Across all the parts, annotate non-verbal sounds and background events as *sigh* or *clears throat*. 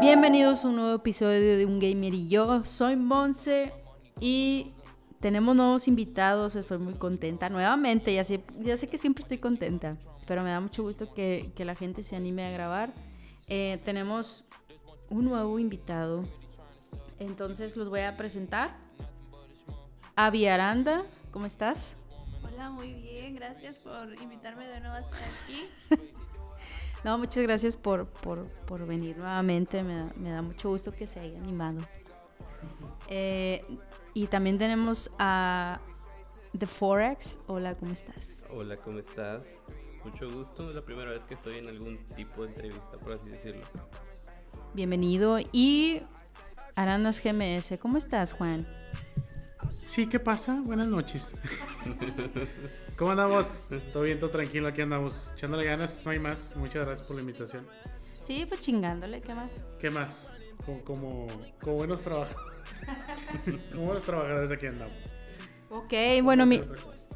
Bienvenidos a un nuevo episodio de Un Gamer y yo. Soy Monse y tenemos nuevos invitados. Estoy muy contenta nuevamente. Ya sé, ya sé que siempre estoy contenta, pero me da mucho gusto que, que la gente se anime a grabar. Eh, tenemos un nuevo invitado. Entonces los voy a presentar. Avi Aranda, ¿cómo estás? Hola, muy bien. Gracias por invitarme de nuevo hasta aquí. *laughs* No, muchas gracias por, por, por venir nuevamente. Me da, me da, mucho gusto que se haya animado. Eh, y también tenemos a The Forex. Hola, ¿cómo estás? Hola, ¿cómo estás? Mucho gusto. Es la primera vez que estoy en algún tipo de entrevista, por así decirlo. Bienvenido. Y Arandas GMS. ¿Cómo estás, Juan? Sí, ¿qué pasa? Buenas noches. *laughs* ¿Cómo andamos? Todo bien, todo tranquilo, aquí andamos. Echándole ganas, no hay más. Muchas gracias por la invitación. Sí, pues chingándole, ¿qué más? ¿Qué más? Como, como, como buenos trabajadores. *laughs* como buenos trabajadores aquí andamos. Ok, bueno, mi...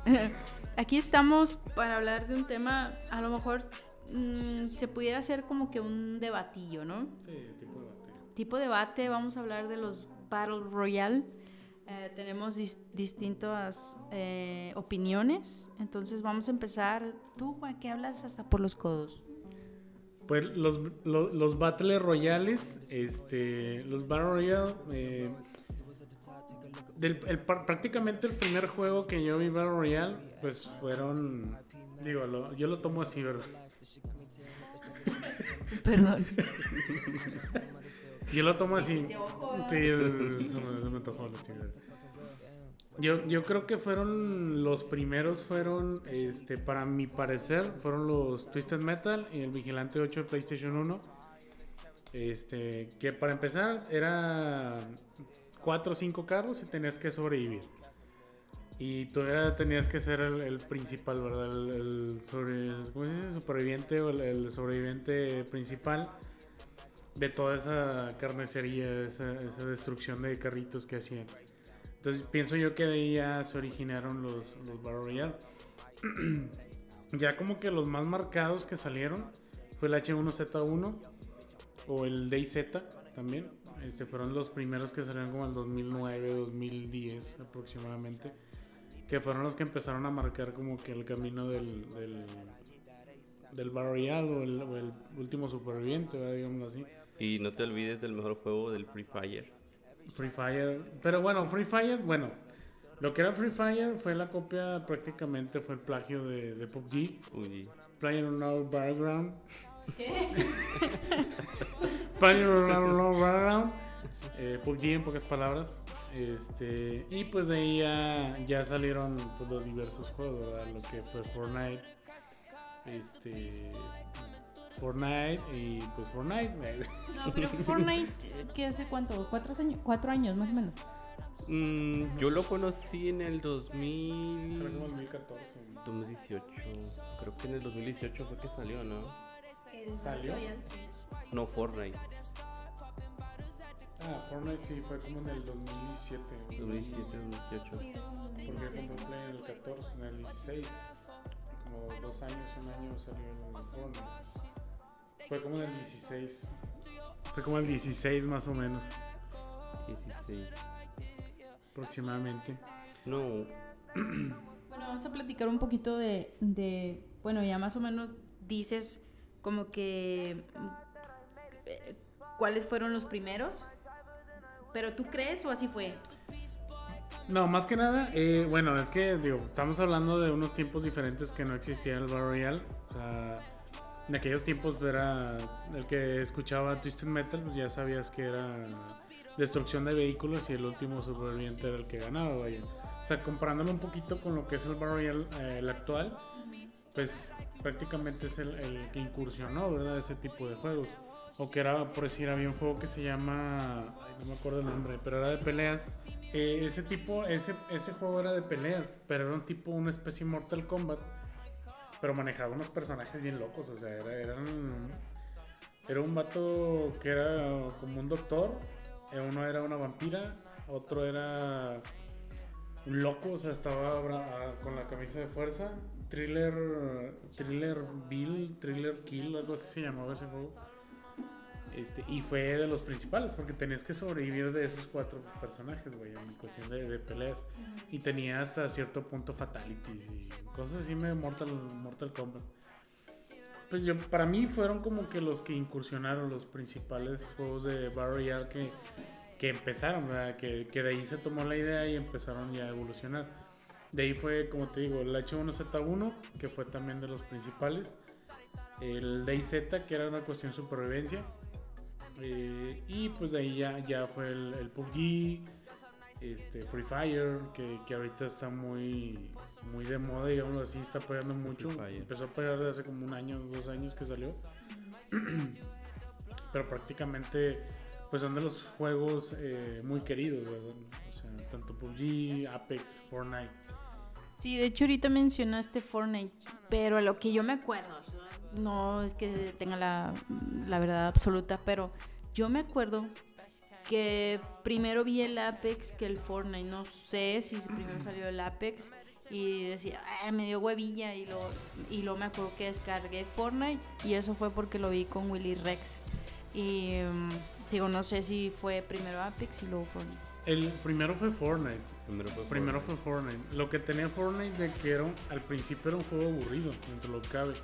*laughs* aquí estamos para hablar de un tema, a lo mejor mmm, se pudiera hacer como que un debatillo, ¿no? Sí, tipo debate. Tipo debate, vamos a hablar de los Battle Royale. Eh, tenemos dis distintas eh, opiniones, entonces vamos a empezar. Tú, Juan, que hablas hasta por los codos. Pues los, los, los Battle Royales, este, los Battle Royale, eh, del, el, prácticamente el primer juego que yo vi Battle Royale, pues fueron, digo, lo, yo lo tomo así, ¿verdad? *laughs* Perdón. Yo lo tomo así. Sí, se me antojó la chingada. Yo, yo creo que fueron los primeros, fueron, este, para mi parecer, fueron los Twisted Metal y el Vigilante 8 de PlayStation 1. Este, que para empezar era 4 o cinco carros y tenías que sobrevivir. Y tú era, tenías que ser el, principal, ¿verdad? El, el superviviente o el sobreviviente principal de toda esa carnicería, esa, esa, destrucción de carritos que hacían. Entonces pienso yo que de ahí ya se originaron los, los Battle Royale. *clears throat* ya como que los más marcados que salieron fue el H1Z1 o el DayZ también. Este fueron los primeros que salieron como el 2009, 2010 aproximadamente. Que fueron los que empezaron a marcar como que el camino del, del, del Battle Royale o el, o el último superviviente, digámoslo así. Y no te olvides del mejor juego del Free Fire. Free Fire. Pero bueno, Free Fire, bueno. Lo que era Free Fire fue la copia, prácticamente fue el plagio de, de PUBG. PUBG. Player on our background. ¿Qué? *laughs* Player on our background. Eh, PUBG en pocas palabras. Este, y pues de ahí ya, ya salieron pues, los diversos juegos, ¿verdad? Lo que fue Fortnite. Este. Fortnite y pues Fortnite. *laughs* No, pero Fortnite, ¿qué hace cuánto? ¿Cuatro años, cuatro años más o menos? Mm, yo lo conocí en el 2000... 2014. 2018. Creo que en el 2018 fue que salió, ¿no? ¿Salió? No, Fortnite. Ah, Fortnite sí, fue como en el 2017. 2017, 2018. Porque compré Play en el 14, en el 16. Como dos años, un año salió el Fortnite. Fue como en el 16. Fue como el 16 más o menos. 16. Aproximadamente. No. bueno, vamos a platicar un poquito de, de, Bueno, ya más o menos dices como que. Eh, ¿Cuáles fueron los primeros? ¿Pero tú crees o así fue? No, más que nada, eh, bueno, es que digo, estamos hablando de unos tiempos diferentes que no existía el Battle Royale. O sea, en aquellos tiempos era el que escuchaba Twisted Metal, pues ya sabías que era destrucción de vehículos y el último superviviente era el que ganaba, vaya. O sea, comparándolo un poquito con lo que es el Royale eh, el actual, pues prácticamente es el, el, que incursionó, ¿verdad? Ese tipo de juegos. O que era, por decir, había un juego que se llama, ay, no me acuerdo el nombre, pero era de peleas. Eh, ese tipo, ese, ese juego era de peleas, pero era un tipo, una especie Mortal Kombat pero manejaba unos personajes bien locos, o sea, era, eran, era un vato que era como un doctor, eh, uno era una vampira, otro era un loco, o sea, estaba bra- con la camisa de fuerza, Thriller, Thriller Bill, Thriller Kill, algo así se llamaba ese juego. Este, y fue de los principales, porque tenías que sobrevivir de esos cuatro personajes, güey, en cuestión de, de peleas. Y tenía hasta cierto punto fatalities y cosas así de Mortal, Mortal Kombat. Pues yo, para mí fueron como que los que incursionaron los principales juegos de Battle Royale que, que empezaron, ¿verdad? Que, que de ahí se tomó la idea y empezaron ya a evolucionar. De ahí fue, como te digo, el H1Z1, que fue también de los principales. El DayZ, que era una cuestión de supervivencia. Eh, y pues de ahí ya, ya fue el, el PUBG, este, Free Fire, que, que ahorita está muy, muy de moda, digamos así, está pegando mucho. Empezó a pegar desde hace como un año, dos años que salió. *clears throat* Pero prácticamente pues son de los juegos eh, muy queridos, ¿verdad? O sea, tanto PUBG, Apex, Fortnite. Sí, de hecho ahorita mencionaste Fortnite, pero a lo que yo me acuerdo, no es que tenga la, la verdad absoluta, pero yo me acuerdo que primero vi el Apex que el Fortnite, no sé si primero salió el Apex y decía, "Ah, me dio huevilla y lo y luego me acuerdo que descargué Fortnite y eso fue porque lo vi con Willy Rex. Y mm, digo, no sé si fue primero Apex y luego Fortnite. El primero fue Fortnite. Primero fue Primero Fortnite. fue Fortnite. Lo que tenía Fortnite de que era un- al principio era un juego aburrido, dentro de lo que cabe.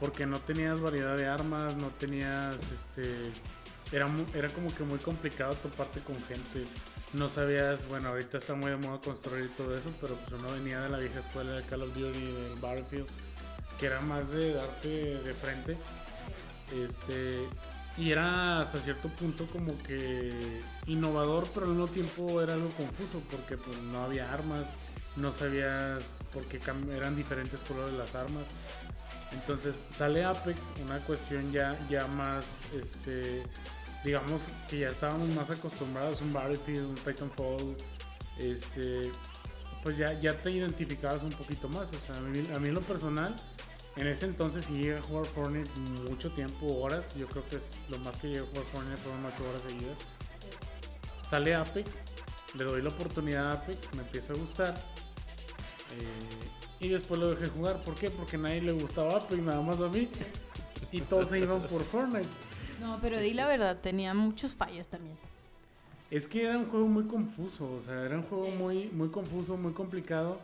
Porque no tenías variedad de armas, no tenías este. Era, era como que muy complicado toparte con gente. No sabías, bueno, ahorita está muy de moda construir todo eso, pero pues uno venía de la vieja escuela de Call of Duty, del Battlefield, que era más de darte de frente. Este, y era hasta cierto punto como que innovador, pero al mismo tiempo era algo confuso porque pues no había armas, no sabías por qué eran diferentes colores las armas. Entonces sale Apex, una cuestión ya, ya más, este, digamos que ya estábamos más acostumbrados, un Battlefield, un Titanfall, este, pues ya, ya te identificabas un poquito más. O sea, a mí, en lo personal, en ese entonces sí llegué a jugar Fortnite mucho tiempo, horas. Yo creo que es lo más que llegué a jugar Fortnite fueron 8 horas seguidas. Sale Apex, le doy la oportunidad a Apex, me empieza a gustar. eh, y después lo dejé jugar. ¿Por qué? Porque a nadie le gustaba Apex, nada más a mí. Y todos se iban por Fortnite. No, pero di la verdad, tenía muchos fallos también. Es que era un juego muy confuso, o sea, era un juego muy, muy confuso, muy complicado.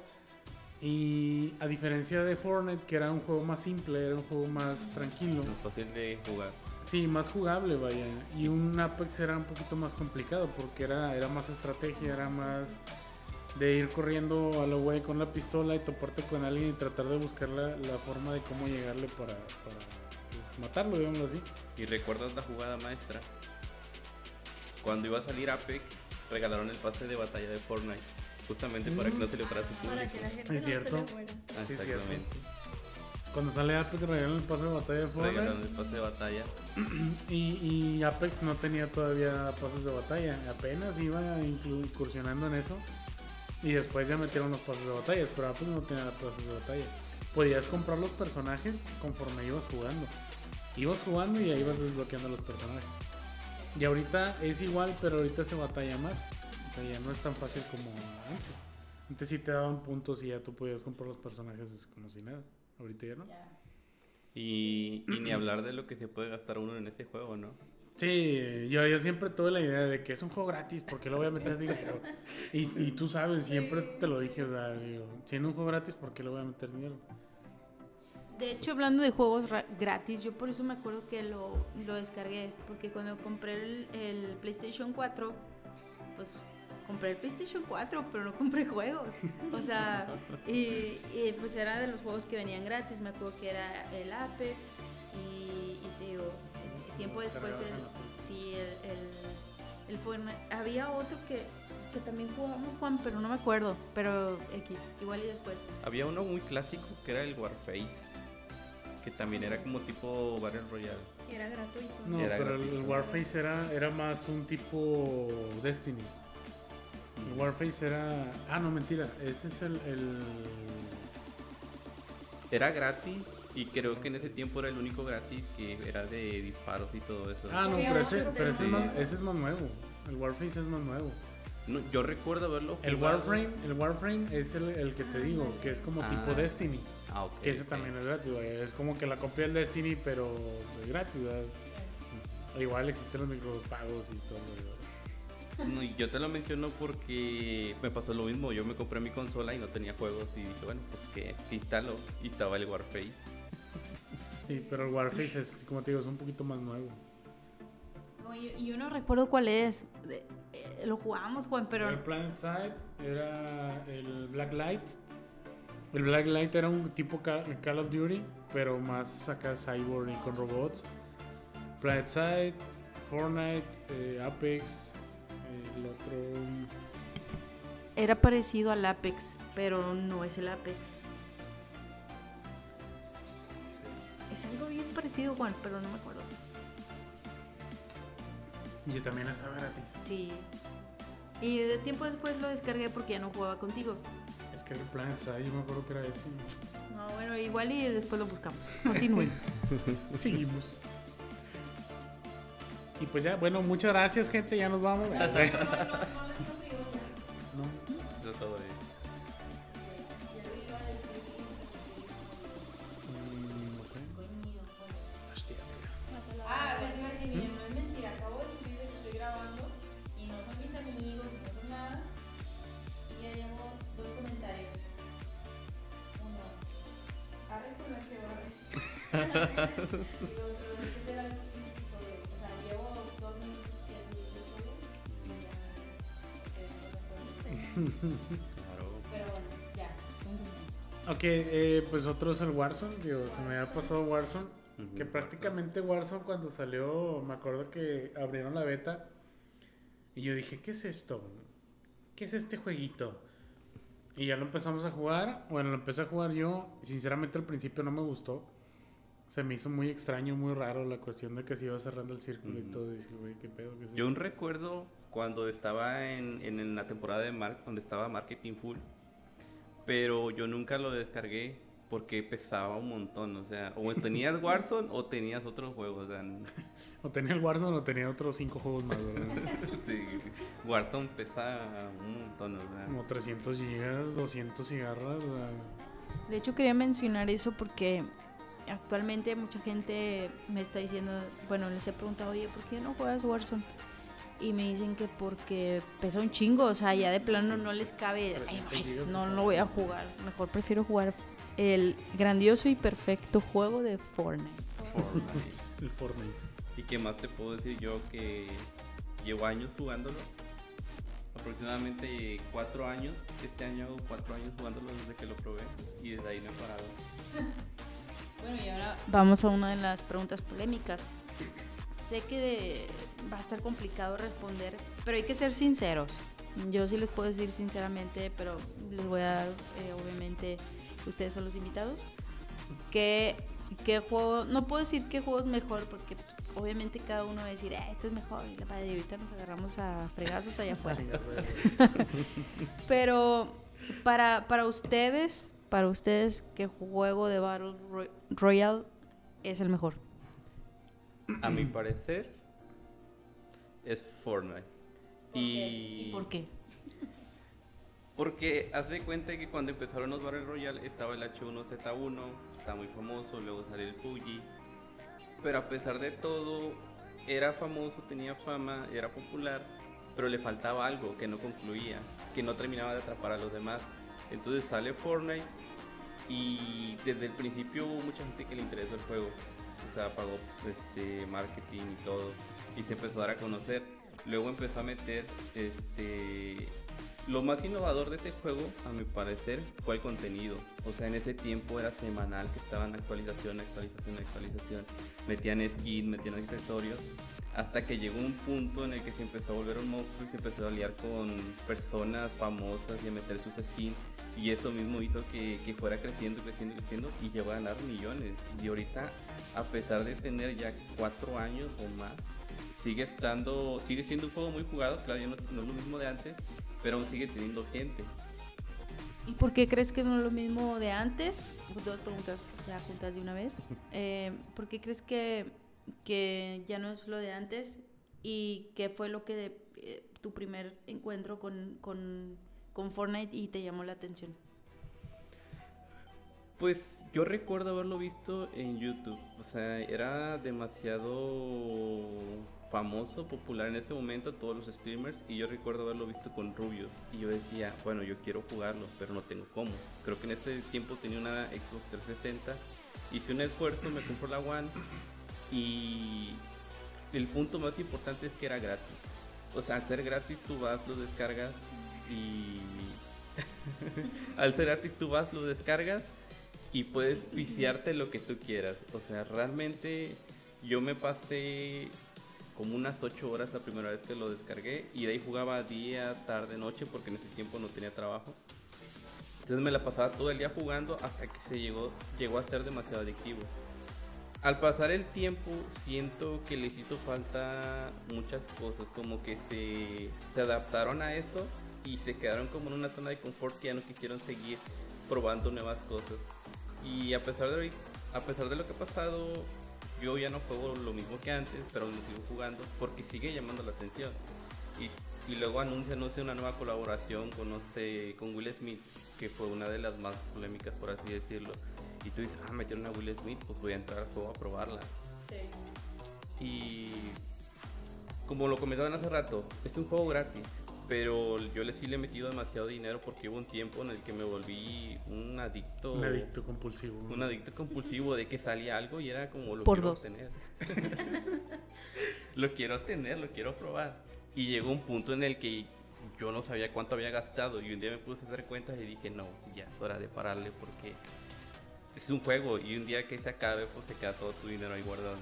Y a diferencia de Fortnite, que era un juego más simple, era un juego más tranquilo. Más fácil de jugar. Sí, más jugable, vaya. Y un Apex era un poquito más complicado porque era, era más estrategia, era más de ir corriendo a lo güey con la pistola y toparte con alguien y tratar de buscar la, la forma de cómo llegarle para, para, pues, matarlo, digámoslo así. ¿Y recuerdas la jugada maestra? Cuando iba a salir Apex, regalaron el pase de batalla de Fortnite. Justamente para que no se le fuera a su Para público. que la gente Es no cierto. se le muera. Ah, Sí, es Exactamente. Cuando sale Apex regalan el pase de batalla de Regalaron Fortnite el pase de batalla. *clears throat* y, y Apex no tenía todavía pases de batalla. Apenas iba incursionando en eso y después ya metieron los pases de batalla, pero Apex no tenía pases de batalla. Podías comprar los personajes conforme ibas jugando. Ibas jugando y ahí ibas desbloqueando los personajes. Y ahorita es igual, pero ahorita se batalla más. O sea, ya no es tan fácil como antes. Antes sí te daban puntos y ya tú podías comprar los personajes como si nada. Ahorita ya no. Y, y ni hablar de lo que se puede gastar uno en ese juego, ¿no? Sí, yo, yo siempre tuve la idea de que es un juego gratis, porque le voy a meter dinero? Y, y tú sabes, siempre te lo dije, o sea, digo, siendo un juego gratis, ¿por qué le voy a meter dinero? De hecho, hablando de juegos ra- gratis, yo por eso me acuerdo que lo, lo descargué, porque cuando compré el, el PlayStation 4, pues compré el PlayStation 4, pero no compré juegos. O sea, y, y, pues era de los juegos que venían gratis, me acuerdo que era el Apex y, y te digo, tiempo después Play. sí, el, el, el. Había otro que, que también jugábamos, Juan, pero no me acuerdo, pero X, igual y después. Había uno muy clásico que era el Warface. Que también era como tipo Battle Royale. Era gratuito. No, Era pero el Warface era, era más un tipo Destiny. El Warface era... Ah, no, mentira, ese es el... el... Era gratis y creo que en ese tiempo era el único gratis que era de disparos y todo eso. Ah, no, pero, ese, pero ese, es más, ese es más nuevo. El Warface es más nuevo. No, yo recuerdo haberlo El jugado. Warframe, el Warframe es el, el que te digo, que es como Ah. tipo Destiny. Ah, ok. Que ese también es gratis, güey. Es como que la copia del Destiny, pero es gratis, ¿verdad? Igual existen los micropagos y todo, güey. No, yo te lo menciono porque me pasó lo mismo. Yo me compré mi consola y no tenía juegos y dije, bueno, pues que que instalo. Y estaba el Warface. Sí, pero el Warface es, como te digo, es un poquito más nuevo. No, yo, yo no recuerdo cuál es. De- eh, lo jugamos, Juan, pero... El Planet Side era el Black Light. El Black Light era un tipo Ca- Call of Duty, pero más acá cyborg y con robots. Planet Side, Fortnite, eh, Apex, el otro... Era parecido al Apex, pero no es el Apex. Es algo bien parecido, Juan, pero no me acuerdo. Y también estaba gratis. Sí. Y de tiempo después lo descargué porque ya no jugaba contigo. Es que el Planet Side, yo me acuerdo que era ese. No, bueno, igual y después lo buscamos. Continúen. *laughs* Seguimos. Y pues ya, bueno, muchas gracias, gente. Ya nos vamos. Todo *laughs* bien. Otro es el Warzone. Digo, se me había pasado Warzone. Ujú, Que prácticamente Warzone cuando salió, me acuerdo que abrieron la beta. Y yo dije, ¿qué es esto? ¿Qué es este jueguito? Y ya lo empezamos a jugar. Bueno, lo empecé a jugar yo. Sinceramente al principio no me gustó. Se me hizo muy extraño, muy raro la cuestión de que se iba cerrando el círculo y Ujú. todo. Y dije, güey, ¿qué pedo? ¿Qué es Yo esto?". un recuerdo cuando estaba en, en- en la temporada de Mark, donde estaba Marketing Full, pero yo nunca lo descargué porque pesaba un montón, o sea, o tenías *laughs* Warzone o tenías otros juegos, o sea, O tenía el Warzone o tenía otros cinco juegos más, ¿verdad? *laughs* sí, Warzone pesa un montón, o sea, Como 300 gigas, 200 cigarras. o sea, De hecho, quería mencionar eso porque actualmente mucha gente me está diciendo, bueno, les he preguntado, oye, ¿por qué no juegas Warzone? Y me dicen que porque pesa un chingo, o sea, ya de plano no les cabe, ay, 300 ay, gigas, no lo voy a jugar, mejor prefiero jugar el grandioso y perfecto juego de Fortnite. Fortnite. *laughs* el Fortnite. ¿Y qué más te puedo decir yo que llevo años jugándolo? Aproximadamente cuatro años. Este año hago cuatro años jugándolo desde que lo probé y desde ahí no he parado. *laughs* Bueno, y ahora vamos a una de las preguntas polémicas. Sé que de- va a estar complicado responder, pero hay que ser sinceros. Yo sí les puedo decir sinceramente, pero les voy a dar, eh, obviamente, ustedes son los invitados, que qué juego, no puedo decir qué juego es mejor, porque obviamente cada uno va a decir, "Ah, este es mejor, y para de ahorita nos agarramos a fregazos allá afuera. *laughs* Pero para, para ustedes, para ustedes, ¿qué juego de Battle Roy- Royale es el mejor? A mi parecer es Fortnite. ¿Y Y, por qué? Porque haz de cuenta que cuando empezaron los Battle Royale estaba el H1Z1, está muy famoso, luego salió el PUBG. Pero a pesar de todo, era famoso, tenía fama, era popular, pero le faltaba algo que no concluía, que no terminaba de atrapar a los demás. Entonces sale Fortnite y desde el principio hubo mucha gente que le interesó el juego. O sea, pagó este, marketing y todo. Y se empezó a dar a conocer. Luego empezó a meter este, lo más innovador de este juego, a mi parecer, fue el contenido. O sea, en ese tiempo era semanal que estaban actualización, actualización, actualización. Metían skin, metían accesorios. Hasta que llegó un punto en el que se empezó a volver un monstruo y se empezó a liar con personas famosas y a meter sus skins. Y eso mismo hizo que, que fuera creciendo, creciendo, creciendo y llegó a ganar millones. Y ahorita, a pesar de tener ya cuatro años o más, sigue estando, sigue siendo un juego muy jugado, claro, ya no es lo mismo de antes, pero aún sigue teniendo gente. ¿Y por qué crees que no es lo mismo de antes? Dos preguntas ya juntas de una vez. *laughs* Eh, ¿Por qué crees que, que ya no es lo de antes? ¿Y qué fue lo que eh, tu primer encuentro con, con, con Fortnite y te llamó la atención? Pues yo recuerdo haberlo visto en YouTube. O sea, era demasiado famoso, popular en ese momento, todos los streamers. Y yo recuerdo haberlo visto con Rubios. Y yo decía, bueno, yo quiero jugarlo, pero no tengo cómo. Creo que en ese tiempo tenía una Xbox 360. Hice un esfuerzo, me compré la One. Y el punto más importante es que era gratis. O sea, al ser gratis tú vas, lo descargas y... *laughs* al ser gratis tú vas, lo descargas y puedes viciarte lo que tú quieras. O sea, realmente yo me pasé como unas 8 horas la primera vez que lo descargué y de ahí jugaba día, tarde, noche porque en ese tiempo no tenía trabajo. Entonces me la pasaba todo el día jugando hasta que se llegó, llegó a ser demasiado adictivo. Al pasar el tiempo siento que les hizo falta muchas cosas, como que se, se adaptaron a eso y se quedaron como en una zona de confort que ya no quisieron seguir probando nuevas cosas. Y a pesar de a pesar de lo que ha pasado, yo ya no juego lo mismo que antes, pero lo sigo jugando porque sigue llamando la atención. Y, y luego anuncia, no sé, una nueva colaboración con, no sé, con Will Smith, que fue una de las más polémicas, por así decirlo. Y tú dices, ah, metieron a Will Smith, pues voy a entrar al juego a probarla. Sí. Y como lo comentaban hace rato, es un juego gratis pero yo le sí le he metido demasiado dinero porque hubo un tiempo en el que me volví un adicto. Un adicto compulsivo. Un adicto compulsivo de que salía algo y era como lo quiero tener. *laughs* lo quiero tener, lo quiero probar. Y llegó un punto en el que yo no sabía cuánto había gastado y un día me puse a hacer cuentas y dije, no, ya es hora de pararle porque es un juego y un día que se acabe pues te queda todo tu dinero ahí guardado.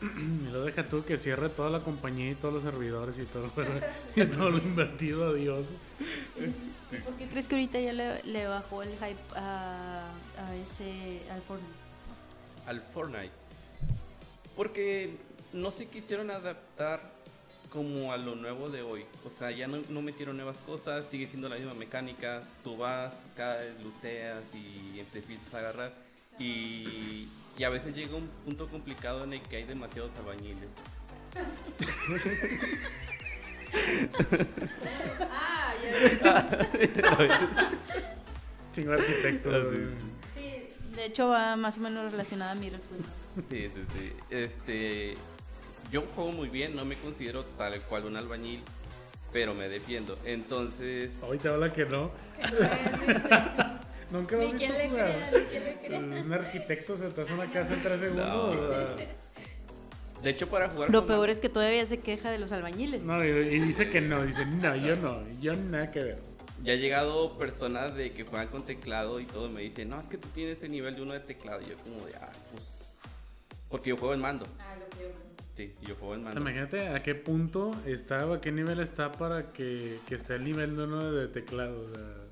*clears throat* Y lo deja tú que cierre toda la compañía y todos los servidores y todo, *laughs* y todo lo invertido, adiós. ¿Por qué crees que ahorita ya le, bajó el hype a, a, ese, al Fortnite? Al Fortnite. Porque no se quisieron adaptar como a lo nuevo de hoy. O sea, ya no, no metieron nuevas cosas, sigue siendo la misma mecánica. Tú vas, caes, luteas y te empiezas a agarrar. Y y a veces llega un punto complicado en el que hay demasiados albañiles. ah, ya. *laughs* Chingo arquitecto. Ah, sí, de hecho va más o menos relacionada a mi respuesta. Sí, sí, sí. Este, yo juego muy bien, no me considero tal cual un albañil, pero me defiendo. Entonces. Ahorita habla que no. Nunca lo he visto jugar. Un arquitecto se te hace una casa en tres segundos. De hecho, para jugar. Lo peor es que todavía se queja de los albañiles. No, y, dice que no. Dice, no, yo no. Yo nada que ver. Ya ha llegado personas de que juegan con teclado y todo. Me dicen, no, es que tú tienes este nivel de uno de teclado. Y yo, como de, ah, pues. Porque yo juego en mando. Ah, lo que Sí, yo juego en mando. imagínate a qué punto está, a qué nivel está para que, que esté el nivel de uno de teclado. O sea.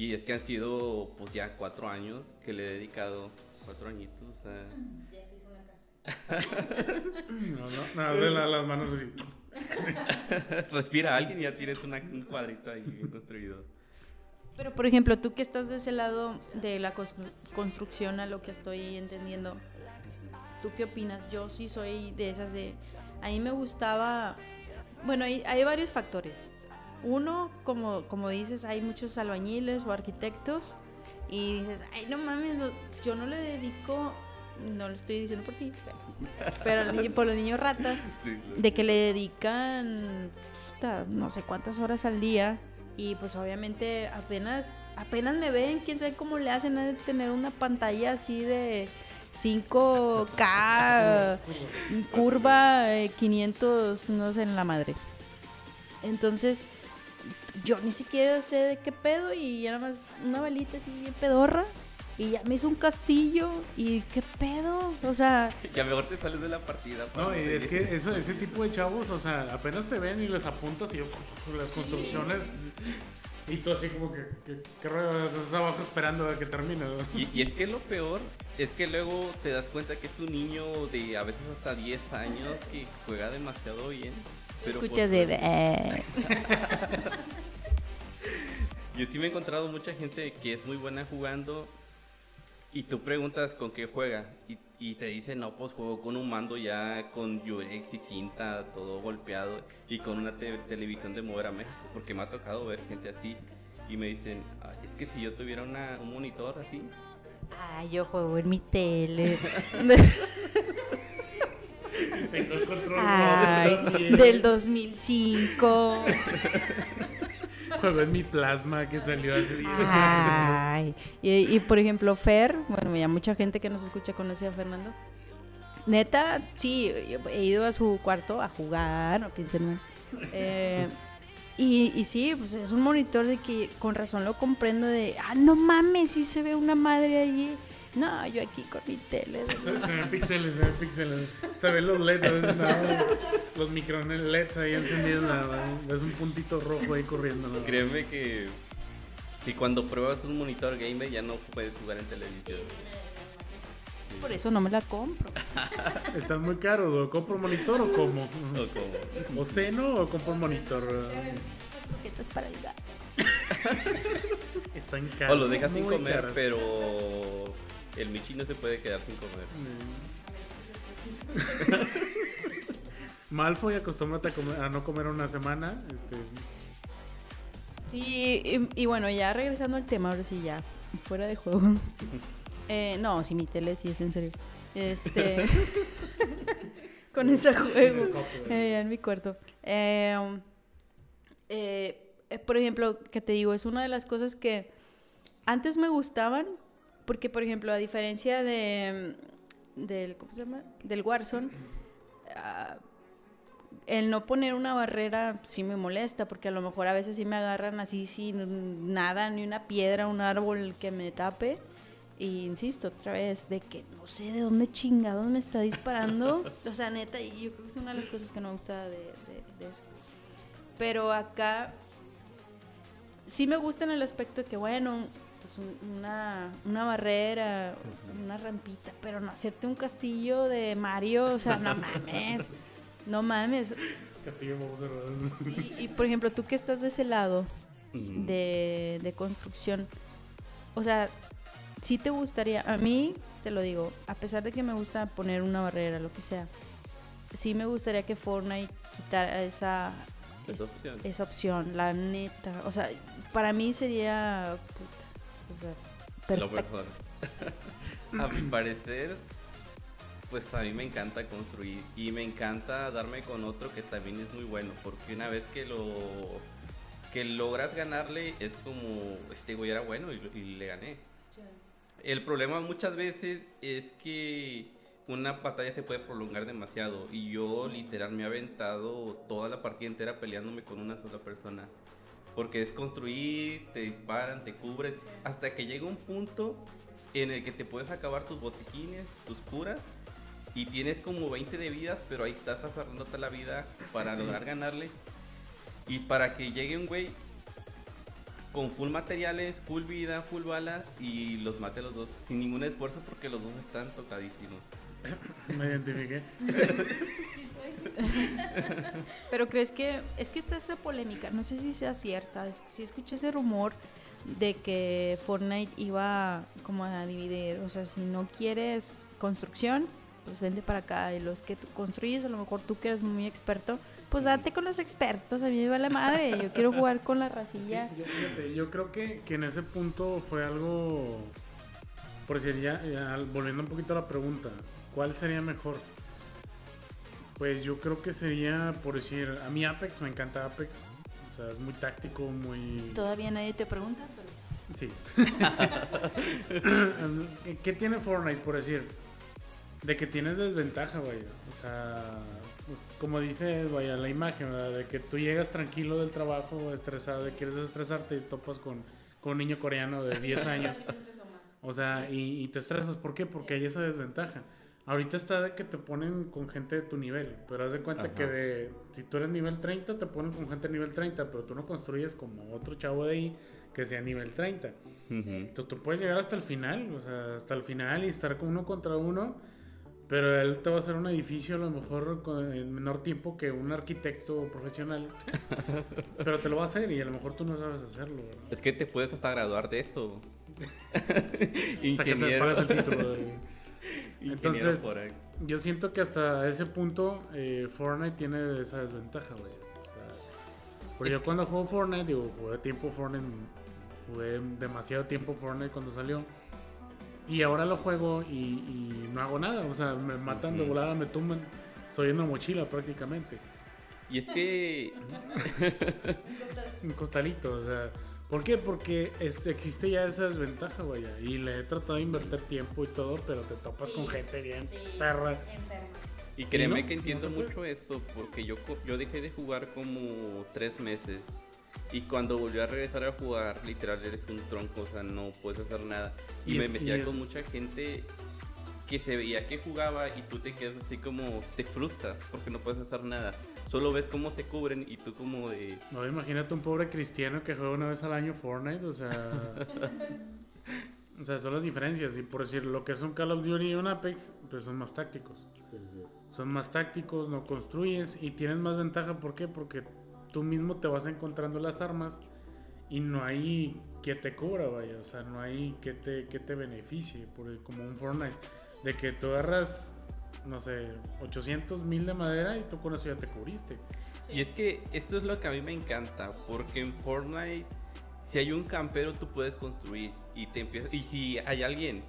Y es que han sido pues ya cuatro años que le he dedicado, cuatro añitos, sea... Ya te hizo una casa. *laughs* no, no, no, de las manos así. *laughs* Respira alguien y ya tienes un cuadrito ahí bien construido. Pero por ejemplo, tú que estás de ese lado de la construcción a lo que estoy entendiendo, ¿tú qué opinas? Yo sí soy de esas de... A mí me gustaba... Bueno, hay, hay varios factores uno, como, como dices, hay muchos albañiles o arquitectos y dices, ay, no mames, yo no le dedico, no lo estoy diciendo por ti, pero, por los niños ratas, *laughs* de que le dedican no sé cuántas horas al día y pues obviamente apenas, apenas me ven, quién sabe cómo le hacen a tener una pantalla así de 5K, *laughs* curva 500, eh, no sé, en la madre. Entonces, yo ni siquiera sé de qué pedo y ya nada más una balita así bien pedorra y ya me hizo un castillo y qué pedo, o sea... *laughs* Ya mejor te sales de la partida. No, y es que eso, ese tipo de chavos, o sea, apenas te ven y les apuntas y las construcciones... Y tú así como que, que, que estás abajo esperando a que termine. Y, y, es que lo peor es que luego te das cuenta que es un niño de a veces hasta 10 años que juega demasiado bien. Pero Escuchas de... *laughs* *laughs* Yo sí me he encontrado mucha gente que es muy buena jugando y tú preguntas con qué juega y, y te dicen, no, pues juego con un mando ya con Yurex y cinta, todo golpeado y con una te- televisión de mover a México, porque me ha tocado ver gente así y me dicen, "Ah, es que si yo tuviera una, un monitor así, Ay, yo juego en mi tele. Tengo el control Ay, del 2005. *laughs* Juego en mi plasma que salió hace. Ay. Y, y, por ejemplo, Fer, bueno, ya mucha gente que nos escucha conoce a Fernando. Neta, sí, he ido a su cuarto a jugar, no piensen. Eh, y, y sí, pues es un monitor de que con razón lo comprendo de, ah, no mames, sí se ve una madre allí. No, yo aquí con mi tele. Se, se ven píxeles, se ven píxeles. Se ven los LEDs, los micro LEDs ahí encendidos. Es un puntito rojo ahí corriendo. créeme que, que cuando pruebas un monitor gamer ya no puedes jugar en televisión. Por eso no me la compro. *laughs* Está muy caro, ¿lo ¿compro monitor o cómo? O como- ¿O ceno o compro monitor? Las croquetas para el gato. Están caros. o lo dejas sin comer, pero el Michi no se puede quedar sin comer. *laughs* Malfoy, acostúmbrate a, comer- a no comer una semana. Este, Sí, y, y bueno, ya regresando al tema, ahora sí, ya fuera de juego. *laughs* Eh, no, sí, mi tele sí es en serio. Este. *laughs* con ese juego. eh, en mi cuarto. Eh, eh, por ejemplo, que te digo, es una de las cosas que antes me gustaban, porque, por ejemplo, a diferencia de. del. ¿Cómo se llama? Del Warzone. ah, el no poner una barrera sí me molesta, porque a lo mejor a veces sí me agarran así sin nada, ni una piedra, un árbol que me tape. Y insisto otra vez, de que no sé de dónde chingados me está disparando. *laughs* o sea, neta, y yo creo que es una de las cosas que no me gusta de, de- de eso. Pero acá sí me gusta en el aspecto de que, bueno, pues un- una, una barrera, una rampita, pero no hacerte un castillo de Mario, o sea, no mames. No mames. Castillo. Y, y, por ejemplo, tú que estás de ese lado de, de construcción, o sea, sí te gustaría, a mí, te lo digo, a pesar de que me gusta poner una barrera, lo que sea, sí me gustaría que Fortnite quitara esa, Esa es- opción. esa opción, la neta. O sea, para mí sería puta, o sea, Lo perfecto. mejor. *laughs* a mi *clears throat* parecer, pues a mí me encanta construir y me encanta darme con otro que también es muy bueno, porque una vez que lo que logras ganarle es como este güey era bueno y, lo- y le gané. El problema muchas veces es que una batalla se puede prolongar demasiado y yo literal me he aventado toda la partida entera peleándome con una sola persona. Porque es construir, te disparan, te cubren, hasta que llega un punto en el que te puedes acabar tus botiquines, tus curas, y tienes como 20 de vidas, pero ahí estás aferrándote la vida para lograr ganarle. Y para que llegue un güey con full materiales, full vida, full balas, y los mate a los dos sin ningún esfuerzo porque los dos están tocadísimos. *laughs* Me identifiqué. Pero crees que es que está esa polémica, no sé si sea cierta, es, si escuché ese rumor de que Fortnite iba como a dividir, o sea, si no quieres construcción, pues vente para acá y los que tú construyes, a lo mejor tú que eres muy experto, pues date con los expertos, a mí me vale madre, yo quiero jugar con la racilla. Yo, fíjate, yo creo que, que en ese punto fue algo. Por decir, ya, ya volviendo un poquito a la pregunta, ¿cuál sería mejor? Pues yo creo que sería, por decir, a mí Apex, me encanta Apex. O sea, es muy táctico, muy. Todavía nadie te pregunta, pero... Sí. *laughs* ¿Qué tiene Fortnite, por decir? De que tienes desventaja, vaya. O sea, como dice, vaya, la imagen, ¿verdad? De que tú llegas tranquilo del trabajo, estresado, y quieres estresarte y topas con, con un niño coreano de 10 *laughs* años. O sea, y, y te estresas. ¿Por qué? Porque hay esa desventaja. Ahorita está de que te ponen con gente de tu nivel, pero haz de cuenta Ajá. que de, si tú eres nivel 30, te ponen con gente de nivel 30, pero tú no construyes como otro chavo de ahí que sea nivel 30. Entonces tú puedes llegar hasta el final, o sea, hasta el final y estar con uno contra uno, Pero él te va a hacer un edificio a lo mejor con, en menor tiempo que un arquitecto profesional. *laughs* Pero te lo va a hacer y a lo mejor tú no sabes hacerlo. ¿verdad? Es que te puedes hasta graduar de eso. *laughs* Ingeniero. pagas el título. de- Entonces, por ahí. Yo siento que hasta ese punto eh, Fortnite tiene esa desventaja, güey. O sea, porque yo cuando juego Fortnite, digo, jugué tiempo Fortnite, jugué demasiado tiempo Fortnite cuando salió. Y ahora lo juego y, y no hago nada. O sea, me matan de volada, me tumban. Soy una mochila prácticamente. Y es que *laughs* Un costalito, o sea. ¿Por qué? Porque este, existe ya esa desventaja, güey. Y le he tratado de invertir tiempo y todo, pero te topas con gente bien perra. Y créeme no? que entiendo No mucho eso, porque yo, co- yo dejé de jugar como tres meses. Y cuando volví a regresar a jugar, literal eres un tronco, o sea, no puedes hacer nada. Y, Y me metía con mucha gente que se veía que jugaba y tú te quedas así como, te frustras porque no puedes hacer nada. Solo ves cómo se cubren y tú como de... No, imagínate un pobre cristiano que juega una vez al año Fortnite, o sea. *laughs* o sea, son las diferencias. Y por decir, lo que es un Call of Duty y un Apex, pues son más tácticos. Son más tácticos, no construyes y tienes más ventaja. ¿Por qué? Porque tú mismo te vas encontrando las armas y no hay que te cubra, vaya. O sea, no hay que te, que te beneficie, por, como un Fortnite. De que tú agarras, no sé, 800 mil de madera y tú con eso ya te cubriste. Y es que esto es lo que a mí me encanta, porque en Fortnite, si hay un campero, tú puedes construir y te empiezas... Y si hay alguien...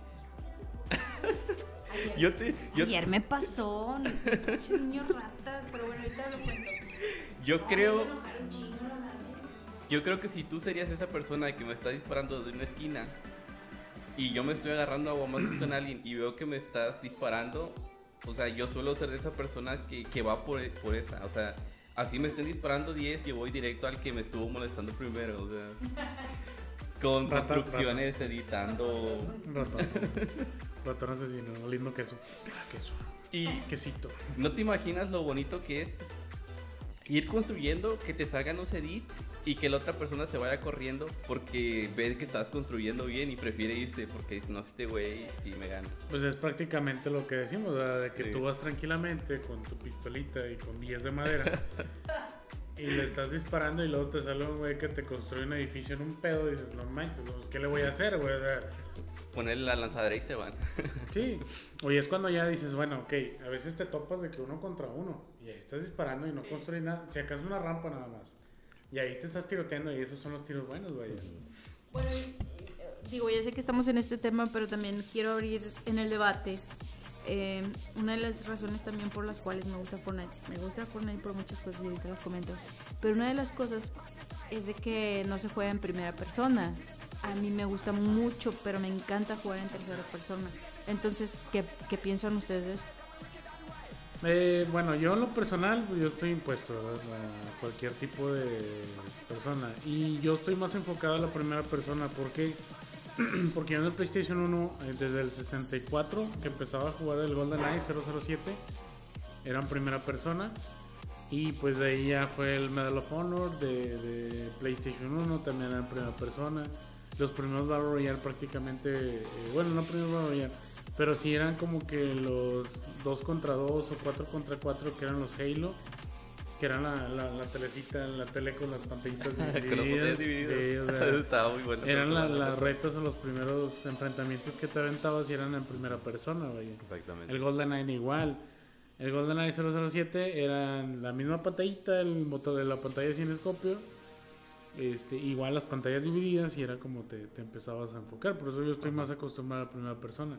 yo te... Yo, Ayer me pasó, pinches niños ratas, pero bueno, ahorita lo cuento. yo creo... Yo creo que si tú serías esa persona que me está disparando de una esquina y yo me estoy agarrando a guamazos con alguien y veo que me estás disparando, o sea, yo suelo ser esa persona que, que va por, por esa. O sea, así me estén disparando 10, yo voy directo al que me estuvo molestando primero. O sea, con Rata, construcciones, editando. Ratón. *laughs* Ratón asesino, lindo queso. Ah, queso. Y Quesito. no te imaginas lo bonito que es ir construyendo, que te salgan los edits y que la otra persona se vaya corriendo porque ve que estás construyendo bien y prefiere irse porque dice, no, este güey sí me gana. Pues es prácticamente lo que decimos, ¿verdad? de que Sí. tú vas tranquilamente con tu pistolita y con 10 de madera *laughs* y le estás disparando y luego te sale un güey que te construye un edificio en un pedo y dices, no manches, pues, ¿qué le voy a hacer, güey? O sea, Ponerle la lanzadera y se van. sí. Oye, es cuando ya dices, bueno, ok, a veces te topas de que uno contra uno y ahí estás disparando y no construyes nada, si acaso una rampa nada más. Y ahí te estás tiroteando y esos son los tiros buenos, güey. Bueno, eh, digo, ya sé que estamos en este tema, pero también quiero abrir en el debate. eh, una de las razones también por las cuales me gusta Fortnite. Me gusta Fortnite por muchas cosas y ahorita las comento. Pero una de las cosas es de que no se juega en primera persona. A mí me gusta mucho, pero me encanta jugar en tercera persona. Entonces, ¿qué, qué piensan ustedes de eso? Eh, bueno, yo en lo personal, pues, yo estoy impuesto a cualquier tipo de persona. Y yo estoy más enfocado a la primera persona. ¿Por qué? *clears throat* Porque yo en el PlayStation 1, eh, desde el 64, que empezaba a jugar el GoldenEye 007, era en primera persona. Y pues de ahí ya fue el Medal of Honor de, de PlayStation 1, también era en primera persona. Los primeros Battle Royale prácticamente, eh, bueno, no primeros Battle Royale, pero sí eran como que los 2 contra 2 o 4 contra 4 que eran los Halo, que eran la, la, la telecita, la tele con las pantallitas *laughs* divididas. Sí, o *laughs* sea, Estaba muy bueno. eran la- las retas o los primeros enfrentamientos que te aventabas y eran en primera persona, vaya. Exactamente. El GoldenEye igual. El GoldenEye 007 era la misma pantallita, el botón de la pantalla sin escopio. Este, igual las pantallas divididas y era como te, te empezabas a enfocar. Por eso yo estoy más acostumbrado a la primera persona.